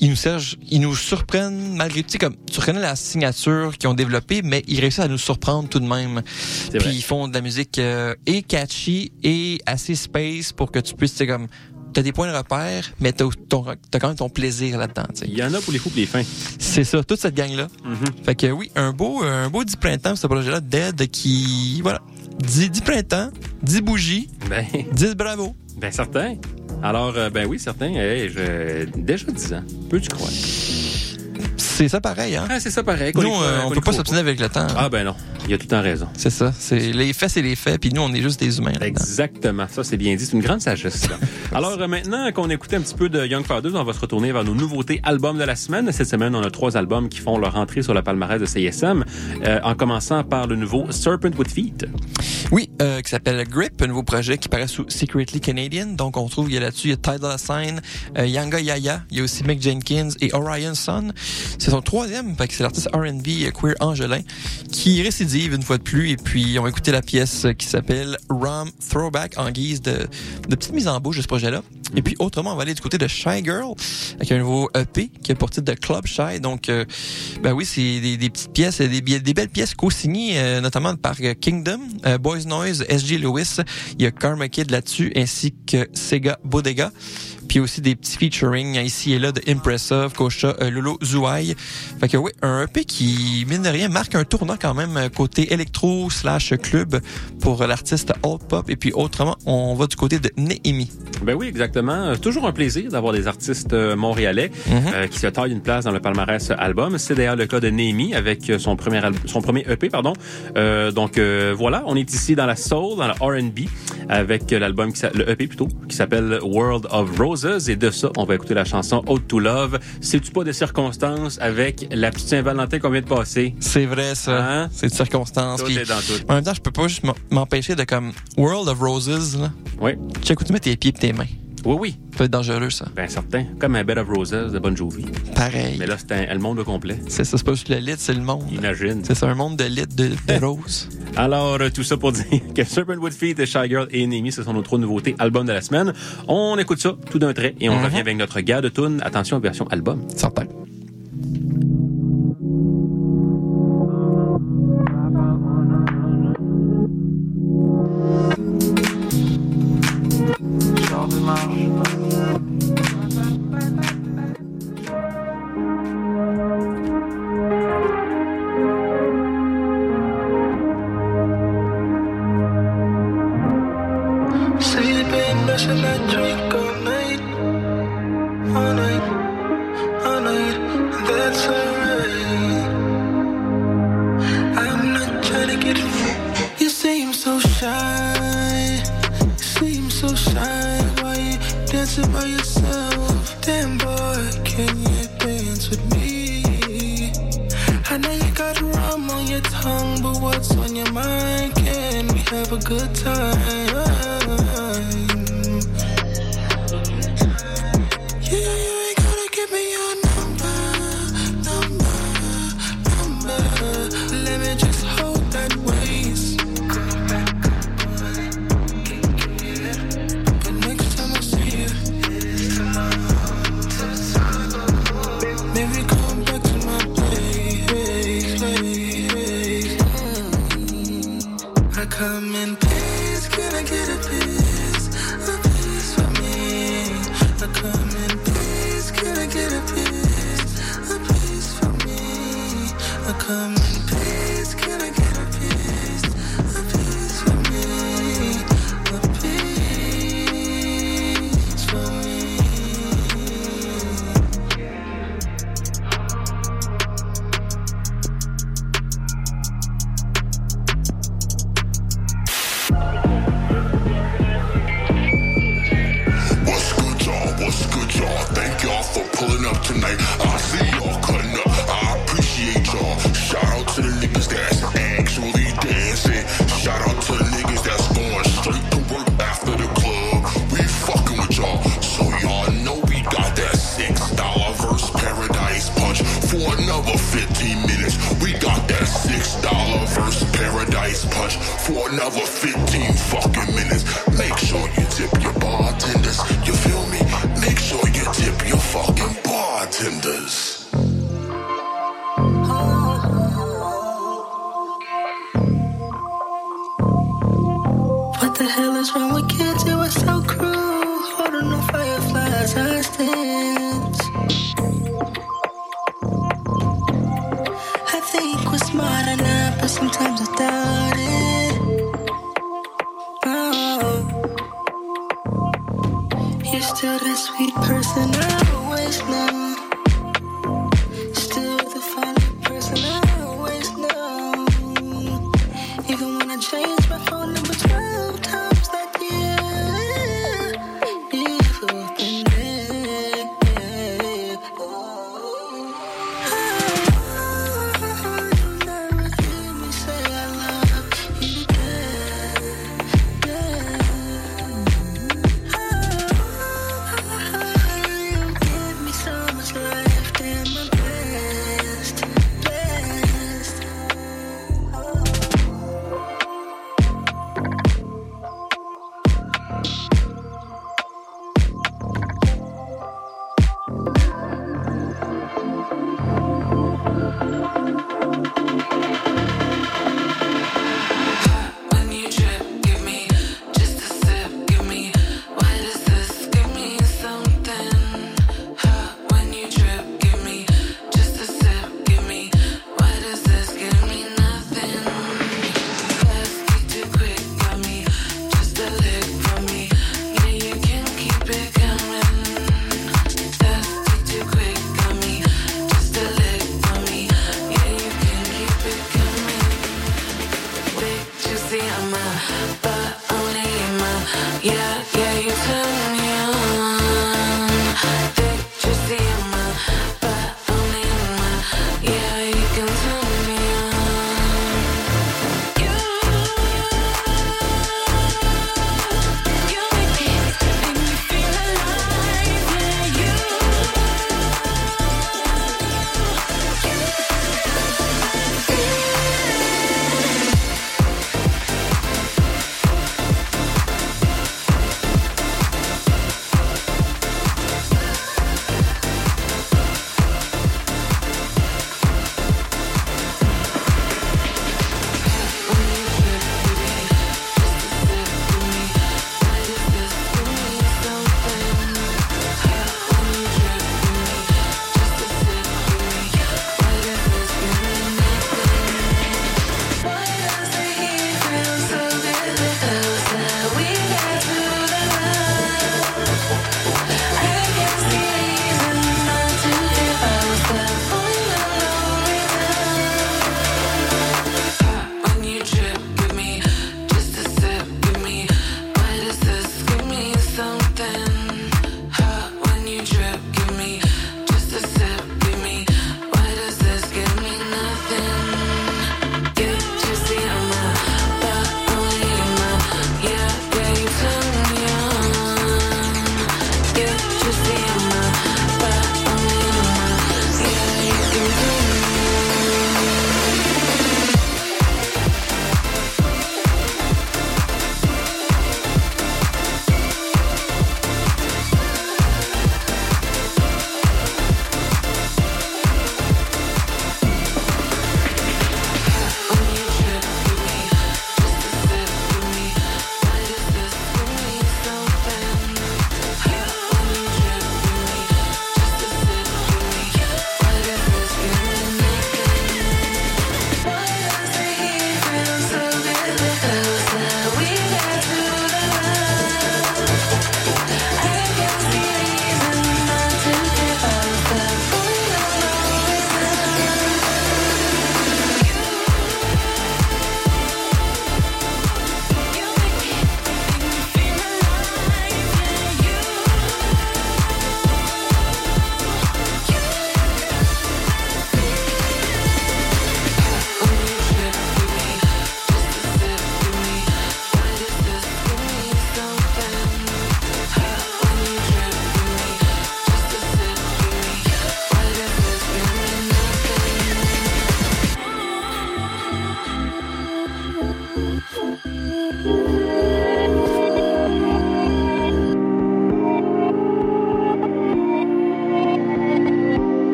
ils nous sergent, ils nous surprennent malgré tout. Comme tu reconnais la signature qu'ils ont développée, mais ils réussissent à nous surprendre tout de même. Puis vrai. ils font de la musique euh, et catchy et assez space pour que tu puisses, tu comme t'as des points de repère, mais t'as t'as quand même ton plaisir là-dedans. Il y en a pour les fous et les fins. C'est ça, toute cette gang-là. Fait que oui, un beau, un beau 10 printemps, ce projet-là, Dead, qui, voilà, 10, 10 printemps, 10 bougies, Ben, 10 bravo. ben certain. Alors, euh, ben oui, certain. Hey, je... Déjà 10 ans. Peux-tu croire? C'est ça pareil, hein? Ah, c'est ça pareil. Nous, euh, on y peut pas s'obstiner avec le temps. Ah ben non, il y a tout le temps raison. C'est ça. C'est les faits, c'est les faits, puis nous, on est juste des humains. Exactement, ça c'est bien dit, c'est une grande sagesse. *laughs* Alors euh, maintenant qu'on a écouté un petit peu de Young Fathers, on va se retourner vers nos nouveautés albums de la semaine. Cette semaine, on a trois albums qui font leur entrée sur le palmarès de CSM, euh, en commençant par le nouveau Serpent with Feet. Oui, euh, qui s'appelle Grip, un nouveau projet qui paraît sous Secretly Canadian. Donc, on trouve, il y a là-dessus, il y a Dolla Sign, euh, Yanga Yaya, il y a aussi Mick Jenkins et Orion Sun. Son troisième, fait que c'est l'artiste R&B queer angelin qui récidive une fois de plus. Et puis, on va écouter la pièce qui s'appelle Rum Throwback en guise de, de petite mise en bouche de ce projet-là. Et puis, autrement, on va aller du côté de Shy Girl avec un nouveau EP qui est pour titre de Club Shy. Donc, euh, ben oui, c'est des, des petites pièces, des, des belles pièces co-signées, euh, notamment par euh, Kingdom, euh, Boys Noise, SG Lewis. Il y a Karma Kid là-dessus, ainsi que Sega Bodega. Puis aussi des petits featuring ici et là de Impressive, Kocha, euh, Lolo Zouai. Fait que oui, un EP qui, mine de rien, marque un tournant quand même euh, côté électro slash club pour l'artiste Alt Pop. Et puis autrement, on va du côté de Neemi. Ben oui, exactement. C'est toujours un plaisir d'avoir des artistes euh, montréalais euh, qui se taillent une place dans le palmarès album. C'est d'ailleurs le cas de Némi avec euh, son premier son premier EP, pardon. Euh, donc euh, voilà, on est ici dans la soul, dans la R&B avec euh, l'album le EP plutôt qui s'appelle World of Roses et de ça, on va écouter la chanson Ode to Love. C'est-tu pas des circonstances avec la petite Saint-Valentin qu'on vient de passer? C'est vrai, ça. Hein? C'est de circonstances. Tout est dans tout. En même temps, je peux pas juste m'empêcher de comme World of Roses, là. Oui. Check où tu mets tes pieds et tes mains? Oui, oui. Ça peut être dangereux, ça. Ben certain. Comme un Bed of Roses de Bon Jovi. Pareil. Mais là, c'est un- le monde au complet. C'est ça, c'est pas juste le lit, c'est le monde. Imagine. C'est ça, un monde de lit de, de *laughs* roses. Alors, euh, tout ça pour dire *laughs* que Serpent with Feet, Shy Girl et Enemy, ce sont nos trois nouveautés albums de la semaine. On écoute ça tout d'un trait et on Mhm. revient avec notre gars de tune. Attention, version album. Certain.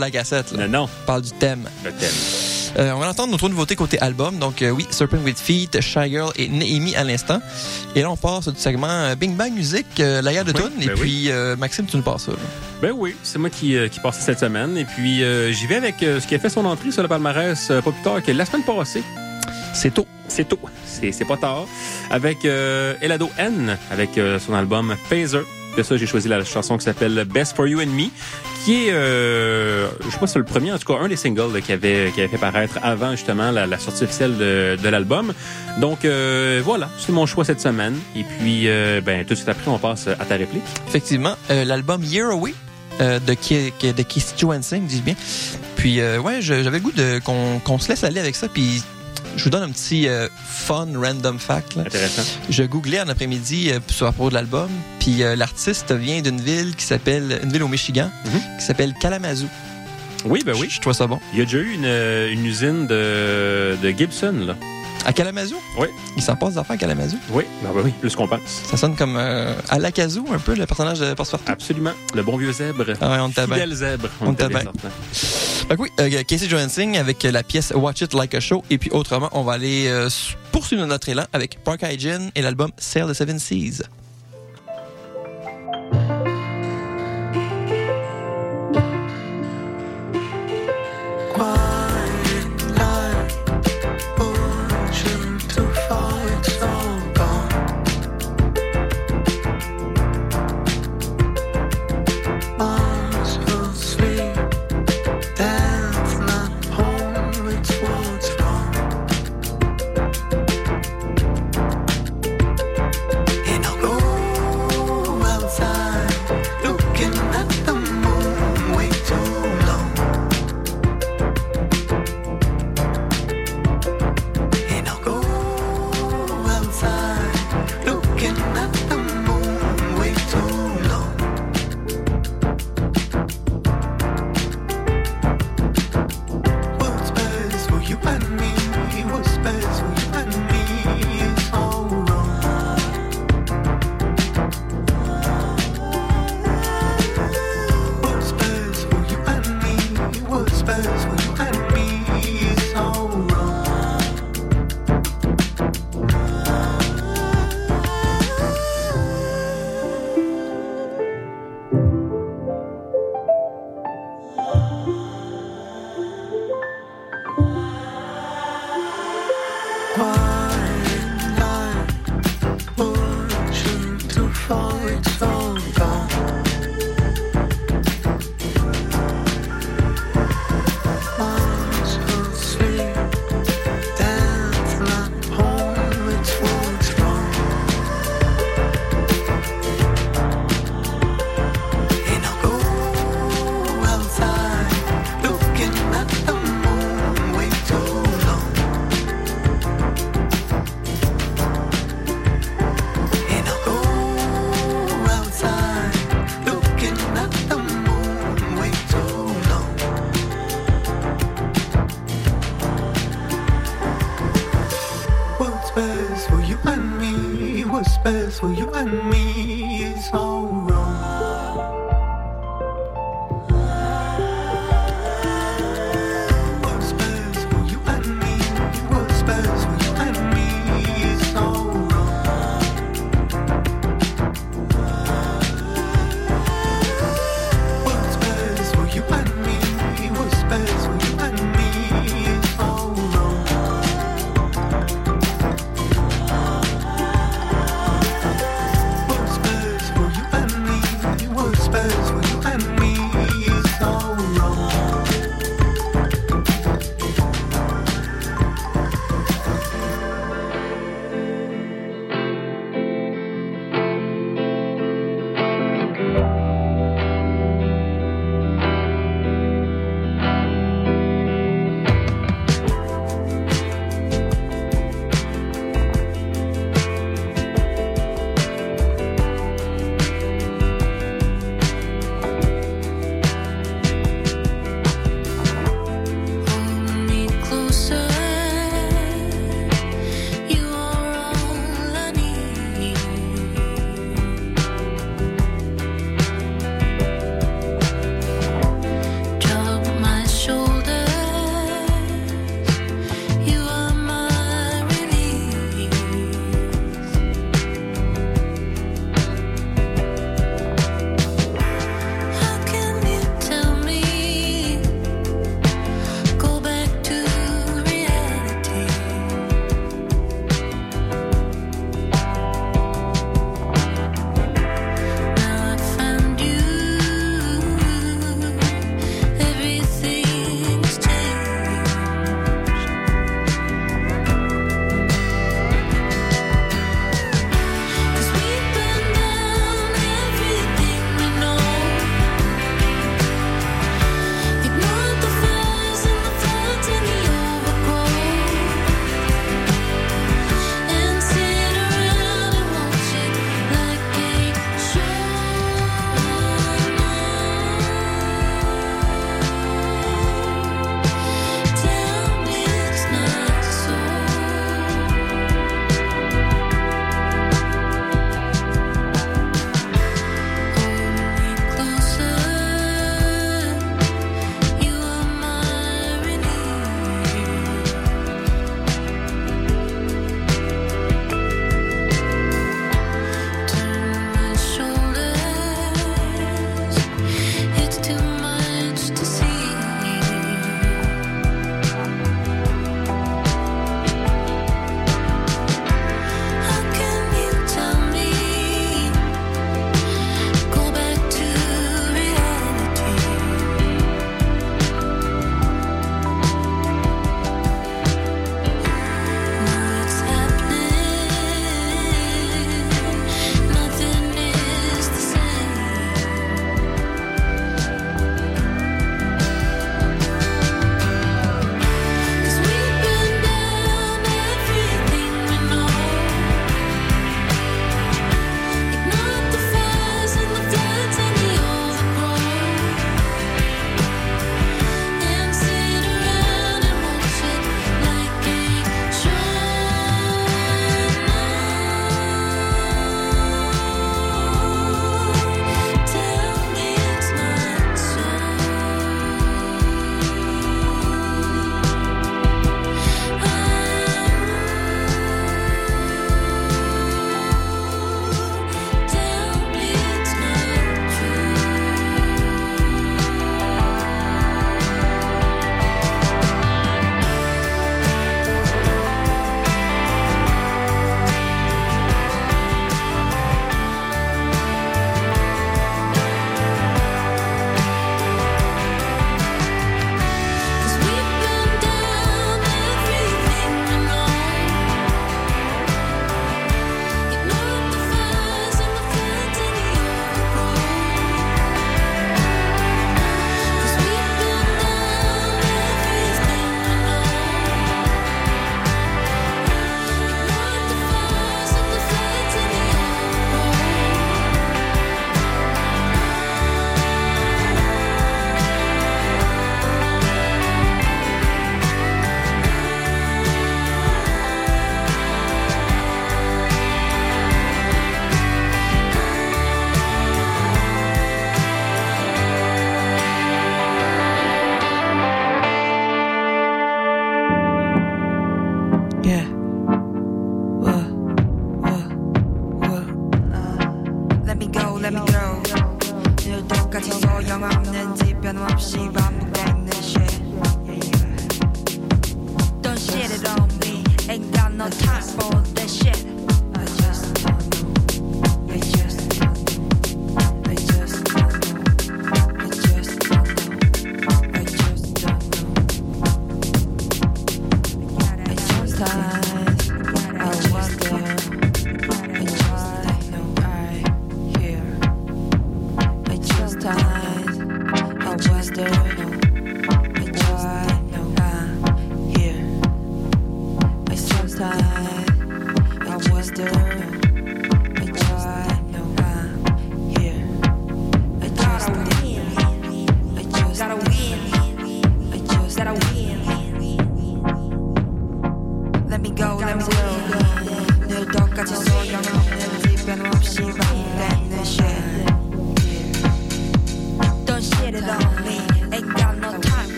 De la cassette, là. Non, non. On parle du thème. Le thème. Euh, on va entendre nos trois nouveautés côté album. Donc, euh, oui, Serpent with Feet, Shy Girl et Naomi à l'instant. Et là, on passe du segment euh, Bing Bang Music, la guerre de Oui, tunes. Et ben puis, Maxime, tu nous passes ça. là. Ben oui, c'est moi qui, qui passe cette semaine. Et puis, j'y vais avec ce qui a fait son entrée sur le palmarès pas plus tard que la semaine passée. C'est tôt. C'est tôt. C'est pas tard. Avec Elado N, avec son album Phaser. Ça, j'ai choisi la chanson qui s'appelle Best for You and Me, qui est, euh, je sais pas c'est le premier, en tout cas un des singles là, qui avait qui fait paraître avant justement la, sortie officielle de, l'album. Donc euh, voilà, c'est mon choix cette semaine. Et puis, euh, ben tout de suite après, on passe à ta réplique. Effectivement, l'album Year Away de, Ki- de Keith Johansson, dis bien. Puis, ouais, j'avais le goût qu'on qu'on se laisse aller avec ça. Puis, je vous donne un petit euh, fun random fact. là. Intéressant. Je googlais en après-midi euh, sur à propos de l'album. Puis, euh, l'artiste vient d'une ville qui s'appelle, une ville au Michigan, qui s'appelle Kalamazoo. Oui, ben oui. Je, je trouve ça bon. Il y a déjà eu une, euh, une usine de, de Gibson, là. À Kalamazoo? Oui. Il s'en passe d'affaires à Kalamazoo? Oui, ben oui, plus qu'on pense. Ça sonne comme euh, à la Kazoo, un peu, le personnage de Passepartout. Absolument. Le bon vieux zèbre. Ah ouais, on t'a zèbre. On était t'a que oui, euh, Casey Johansson avec la pièce Watch It Like a Show. Et puis autrement, on va aller euh, poursuivre notre élan avec Park Hygiene et l'album Sail the Seven Seas.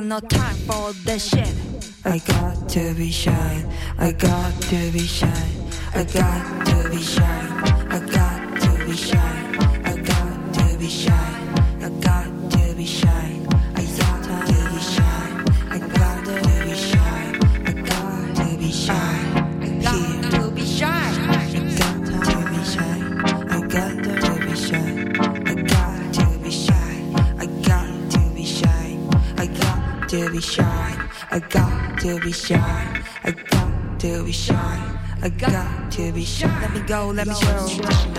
got no time for shit. I got to be shine. I got to be shine. I got to be shine. go, let me show.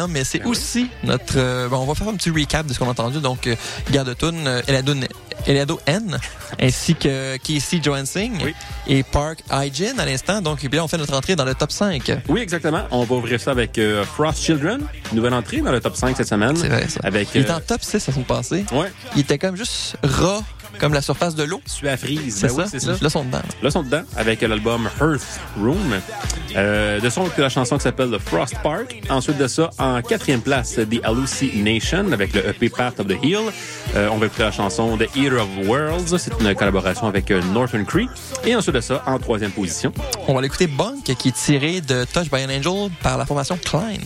Hein, mais c'est ben aussi notre. Euh, bon, on va faire un petit recap de ce qu'on a entendu. Donc, euh, Gardetoun, euh, Eliado N, ainsi que Casey Johansing et Park Hyjin à l'instant. Donc, bien, on fait notre entrée dans le top 5. Oui, exactement. On va ouvrir ça avec euh, Frost Children, nouvelle entrée dans le top 5 cette semaine. C'est vrai, ça. Avec, Il était euh, en top 6 la semaine passée. Ouais. Il était comme juste ras comme la surface de l'eau. Tu à frise. C'est ça. Oui, ça. Là, sont dedans. Là, sont dedans avec l'album Earth Room. Euh, de son, la chanson qui s'appelle The Frost Park. Ensuite de ça, en quatrième place, The Hallucination avec le EP Path of the Hill. Euh, on va écouter la chanson The Ear of Worlds. C'est une collaboration avec euh, Northern Cree. Et ensuite de ça, en troisième position. On va l'écouter Bunk, qui est tiré de Touch by an Angel par la formation Klein.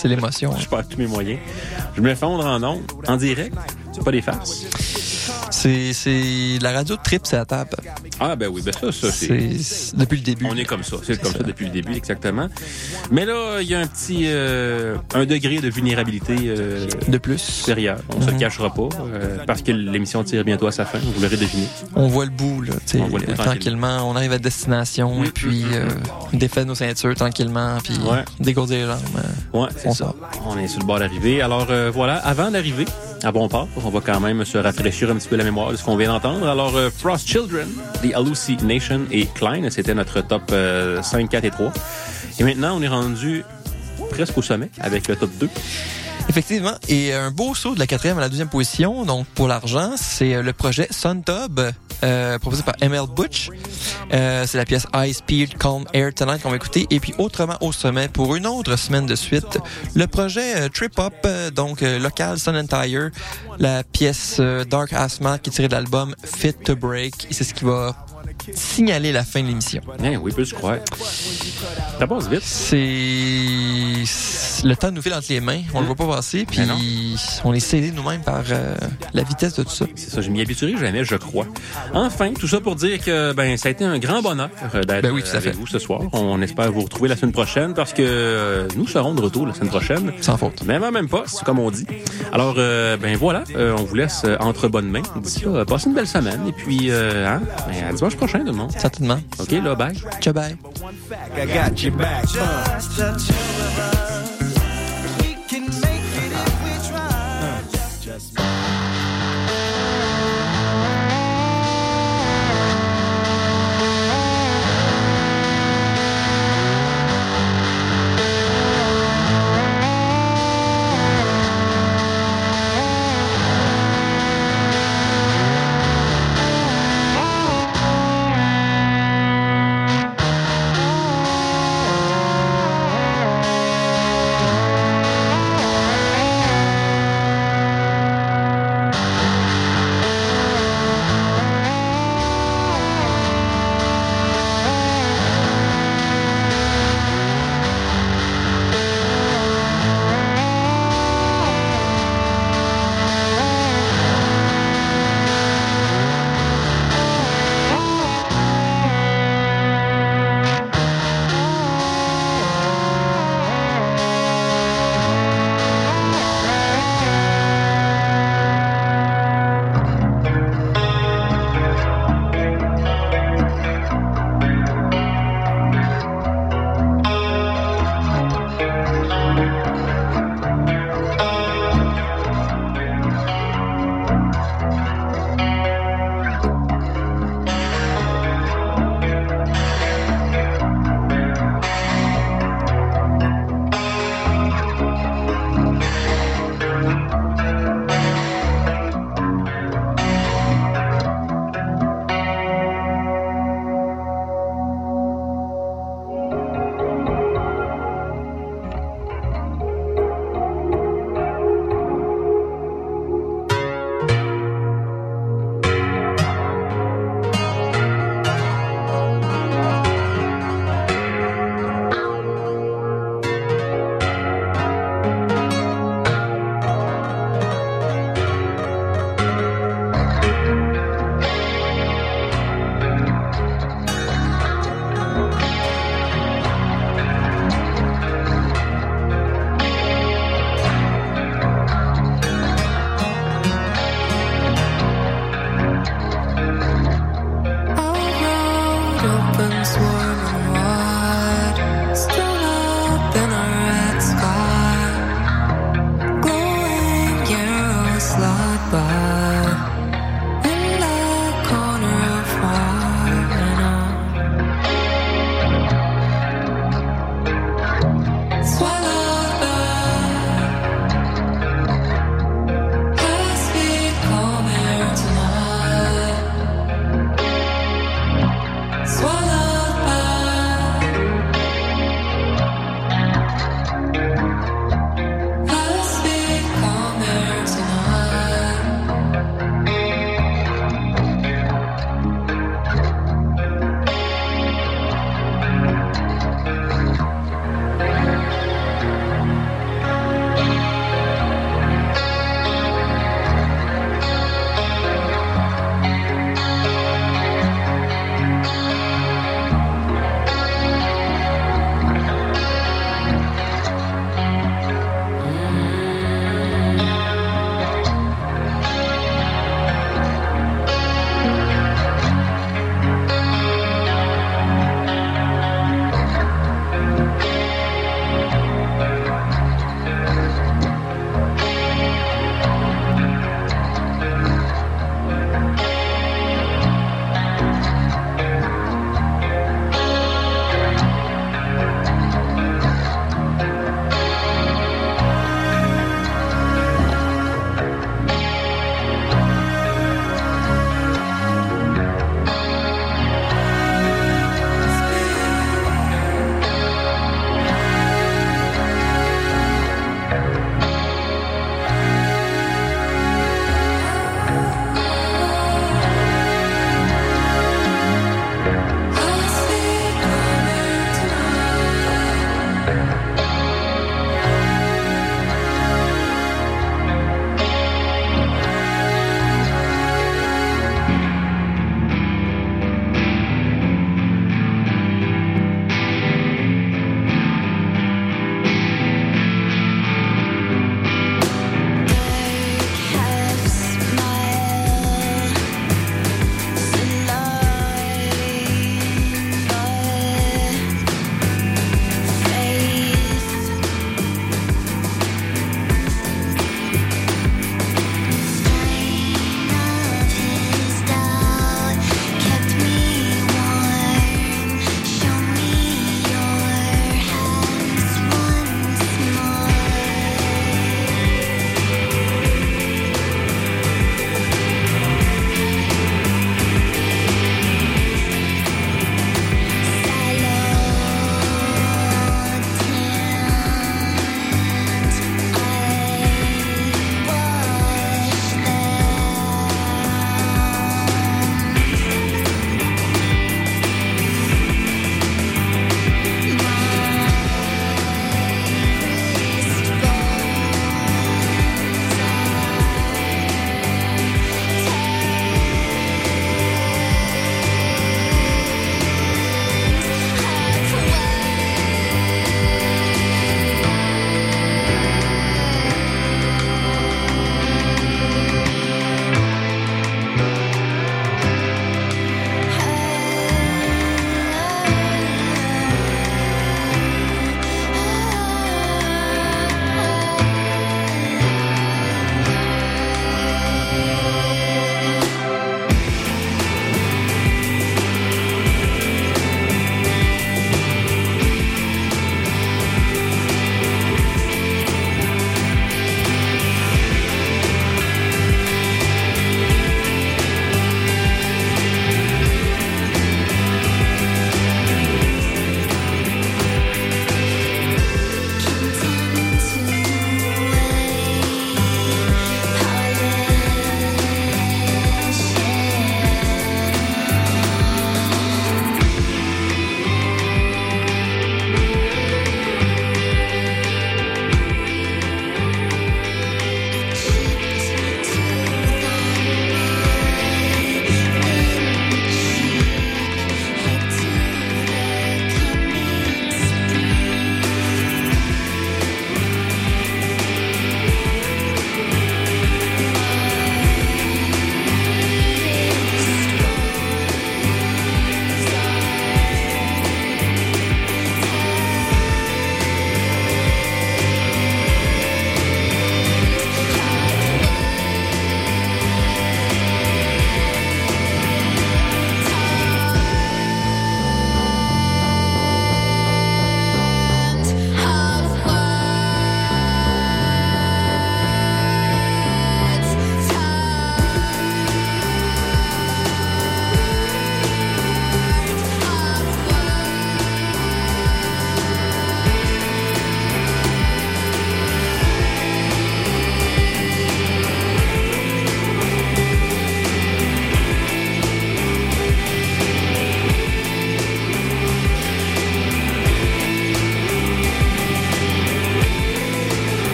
C'est l'émotion. Je perds tous mes moyens. Je me fondre en ondes, en direct. C'est pas des farces. C'est, c'est la radio de trip, c'est à table. Ah, ben oui, ben ça, ça, c'est. C'est depuis le début. On est comme ça. C'est comme ça. depuis le début, exactement. Mais là, il y a un petit. euh, un degré de vulnérabilité. euh, de plus. Supérieur. On se le Mhm. cachera pas. euh, parce que l'émission tire bientôt à sa fin. Vous l'aurez deviné. On voit le bout, là. On voit le bout tranquillement. On arrive à destination et puis euh, on défait nos ceintures tranquillement, puis Ouais. dégourdir les jambes. Ouais, c'est ça. On est sur le bord d'arriver. Alors euh, voilà, avant d'arriver à bon port, on va quand même se rafraîchir un petit peu la mémoire de ce qu'on vient d'entendre. Alors euh, Frost Children, The Hallucination et Klein, c'était notre top euh, 5, 4 et 3. Et maintenant, on est rendu presque au sommet avec le top 2. Effectivement. Et un beau saut de la quatrième à la deuxième position, donc pour l'argent, c'est euh, le projet Suntub, euh, proposé par ML Butch. Euh, c'est la pièce High Speed Calm Air Tonight qu'on va écouter. Et puis autrement au sommet, pour une autre semaine de suite, le projet euh, Trip Up, euh, donc local Sun and Tire, la pièce Dark Asthma qui est tirée de l'album Fit to Break. Et c'est ce qui va signaler la fin de l'émission. Eh oui, peux-tu croire. Ça passe vite. C'est le temps nous file entre les mains, on le voit pas passer, puis non. on est saisi nous-mêmes par euh, la vitesse de tout ça. C'est ça, je m'y habituerai jamais, je crois. Enfin, tout ça pour dire que ben ça a été un grand bonheur euh, d'être Ben oui, à avec fait. vous ce soir. On espère vous retrouver la semaine prochaine parce que euh, nous serons de retour la semaine prochaine. Sans faute. Même même pas, c'est comme on dit. Alors euh, ben voilà, euh, on vous laisse euh, entre bonnes mains. D'ici là, euh, passez une belle semaine et puis euh, hein, ben, à dimanche prochain le monde. Certainement. OK, là bye. Ciao bye.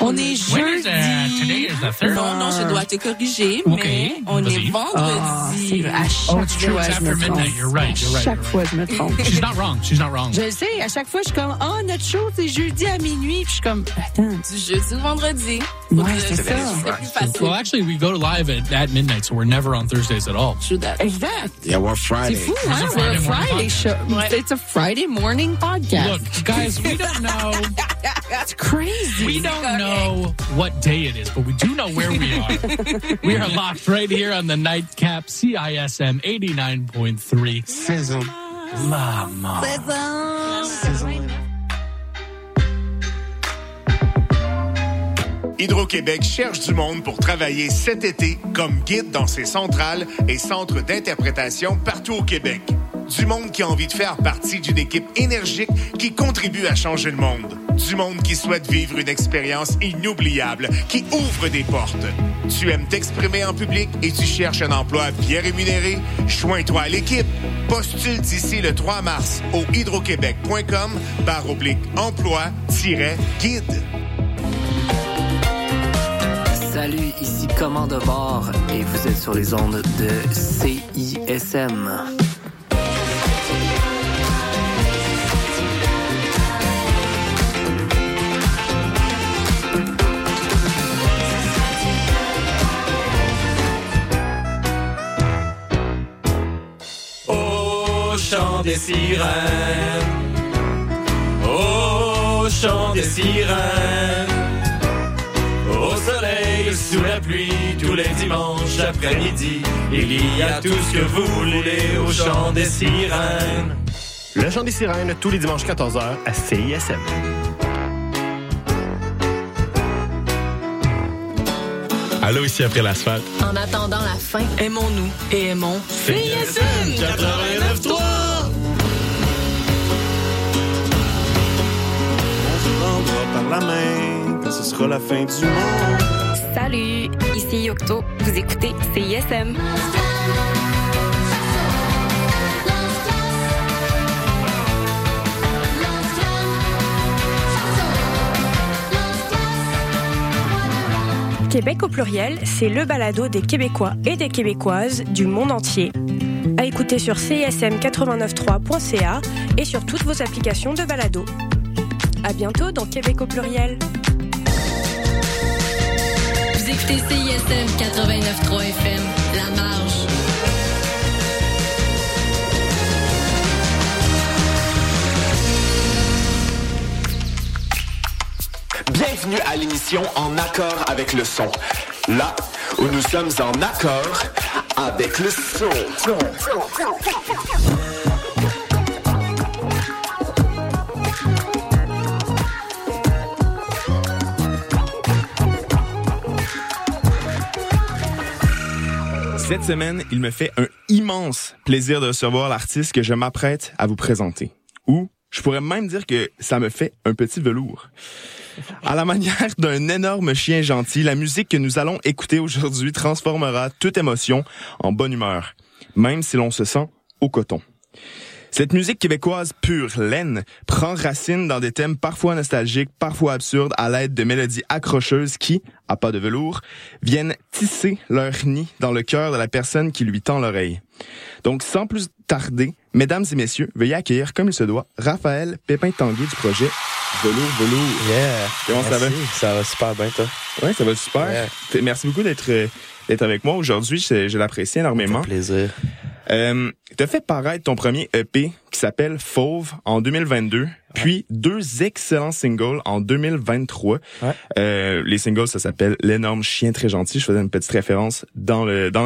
On est When is, jeudi. today is the third? Non, non, je dois te corriger, mais on est vendredi. c'est vrai, à chaque Oh, it's true, fois, it's je after me midnight. trompe. Chaque fois, je me trompe. She's not wrong. She's not wrong. Je le sais, à chaque fois, je suis comme, oh, notre show, c'est jeudi à minuit. Puis je suis comme, attends. Du jeudi au vendredi. Ouais, c'est ça. C'est. Well, actually, we go to live at, at midnight, so we're never on Thursdays at all. Exact. Yeah, we're C'est Friday. fou, It's hein? a We're a Friday show. It's a Friday morning podcast. Look, guys, we don't know. *laughs* That's crazy. We don't know what day it is, but we do know where we are. we are locked right here on the nightcap CISM 89.3. Sizzle. Lama. Hydro-Québec cherche du monde pour travailler cet été comme guide dans ses centrales et centres d'interprétation partout au Québec. Du monde qui a envie de faire partie d'une équipe énergique qui contribue à changer le monde. Du monde qui souhaite vivre une expérience inoubliable, qui ouvre des portes. Tu aimes t'exprimer en public et tu cherches un emploi bien rémunéré? Joins-toi à l'équipe. Postule d'ici le 3 mars au hydroquebec.com par oblique emploi-guide. Salut, ici Commande de bord et vous êtes sur les ondes de CISM. Des sirènes, au chant des sirènes, au soleil, sous la pluie, tous les dimanches après-midi, il y a tout ce que vous voulez au chant des sirènes. Le chant des sirènes, tous les dimanches 14h à CISM. Allô, ici après l'asphalte. En attendant la fin, aimons-nous et aimons CISM 89.3. la main quand ce sera la fin du monde. Salut, ici Yocto. Vous écoutez CISM. Québec au pluriel, c'est le balado des Québécois et des Québécoises du monde entier. À écouter sur cism893.ca et sur toutes vos applications de balado. À bientôt dans Québec au pluriel. Vous écoutez CISM 89.3 FM, La Marge. Bienvenue à l'émission En accord avec le son. Là où nous sommes en accord avec le son. Cette semaine, il me fait un immense plaisir de recevoir l'artiste que je m'apprête à vous présenter. Ou, je pourrais même dire que ça me fait un petit velours. À la manière *laughs* d'un énorme chien gentil, la musique que nous allons écouter aujourd'hui transformera toute émotion en bonne humeur, même si l'on se sent au coton. Cette musique québécoise pure, laine, prend racine dans des thèmes parfois nostalgiques, parfois absurdes, à l'aide de mélodies accrocheuses qui, à pas de velours, viennent tisser leur nid dans le cœur de la personne qui lui tend l'oreille. Donc, sans plus tarder, mesdames et messieurs, veuillez accueillir, comme il se doit, Raphaël Pépin-Tanguy du projet Velours, Velours. Yeah. Comment ça va? Merci. Ça va super bien, toi. Ouais, ça va super. Merci beaucoup d'être euh, d'être avec moi aujourd'hui. Je, je l'apprécie énormément. plaisir. Euh, t'as fait paraître ton premier EP qui s'appelle Fauve en 2022, puis deux excellents singles en 2023. Euh, les singles, ça s'appelle L'énorme chien très gentil. Je faisais une petite référence dans le dans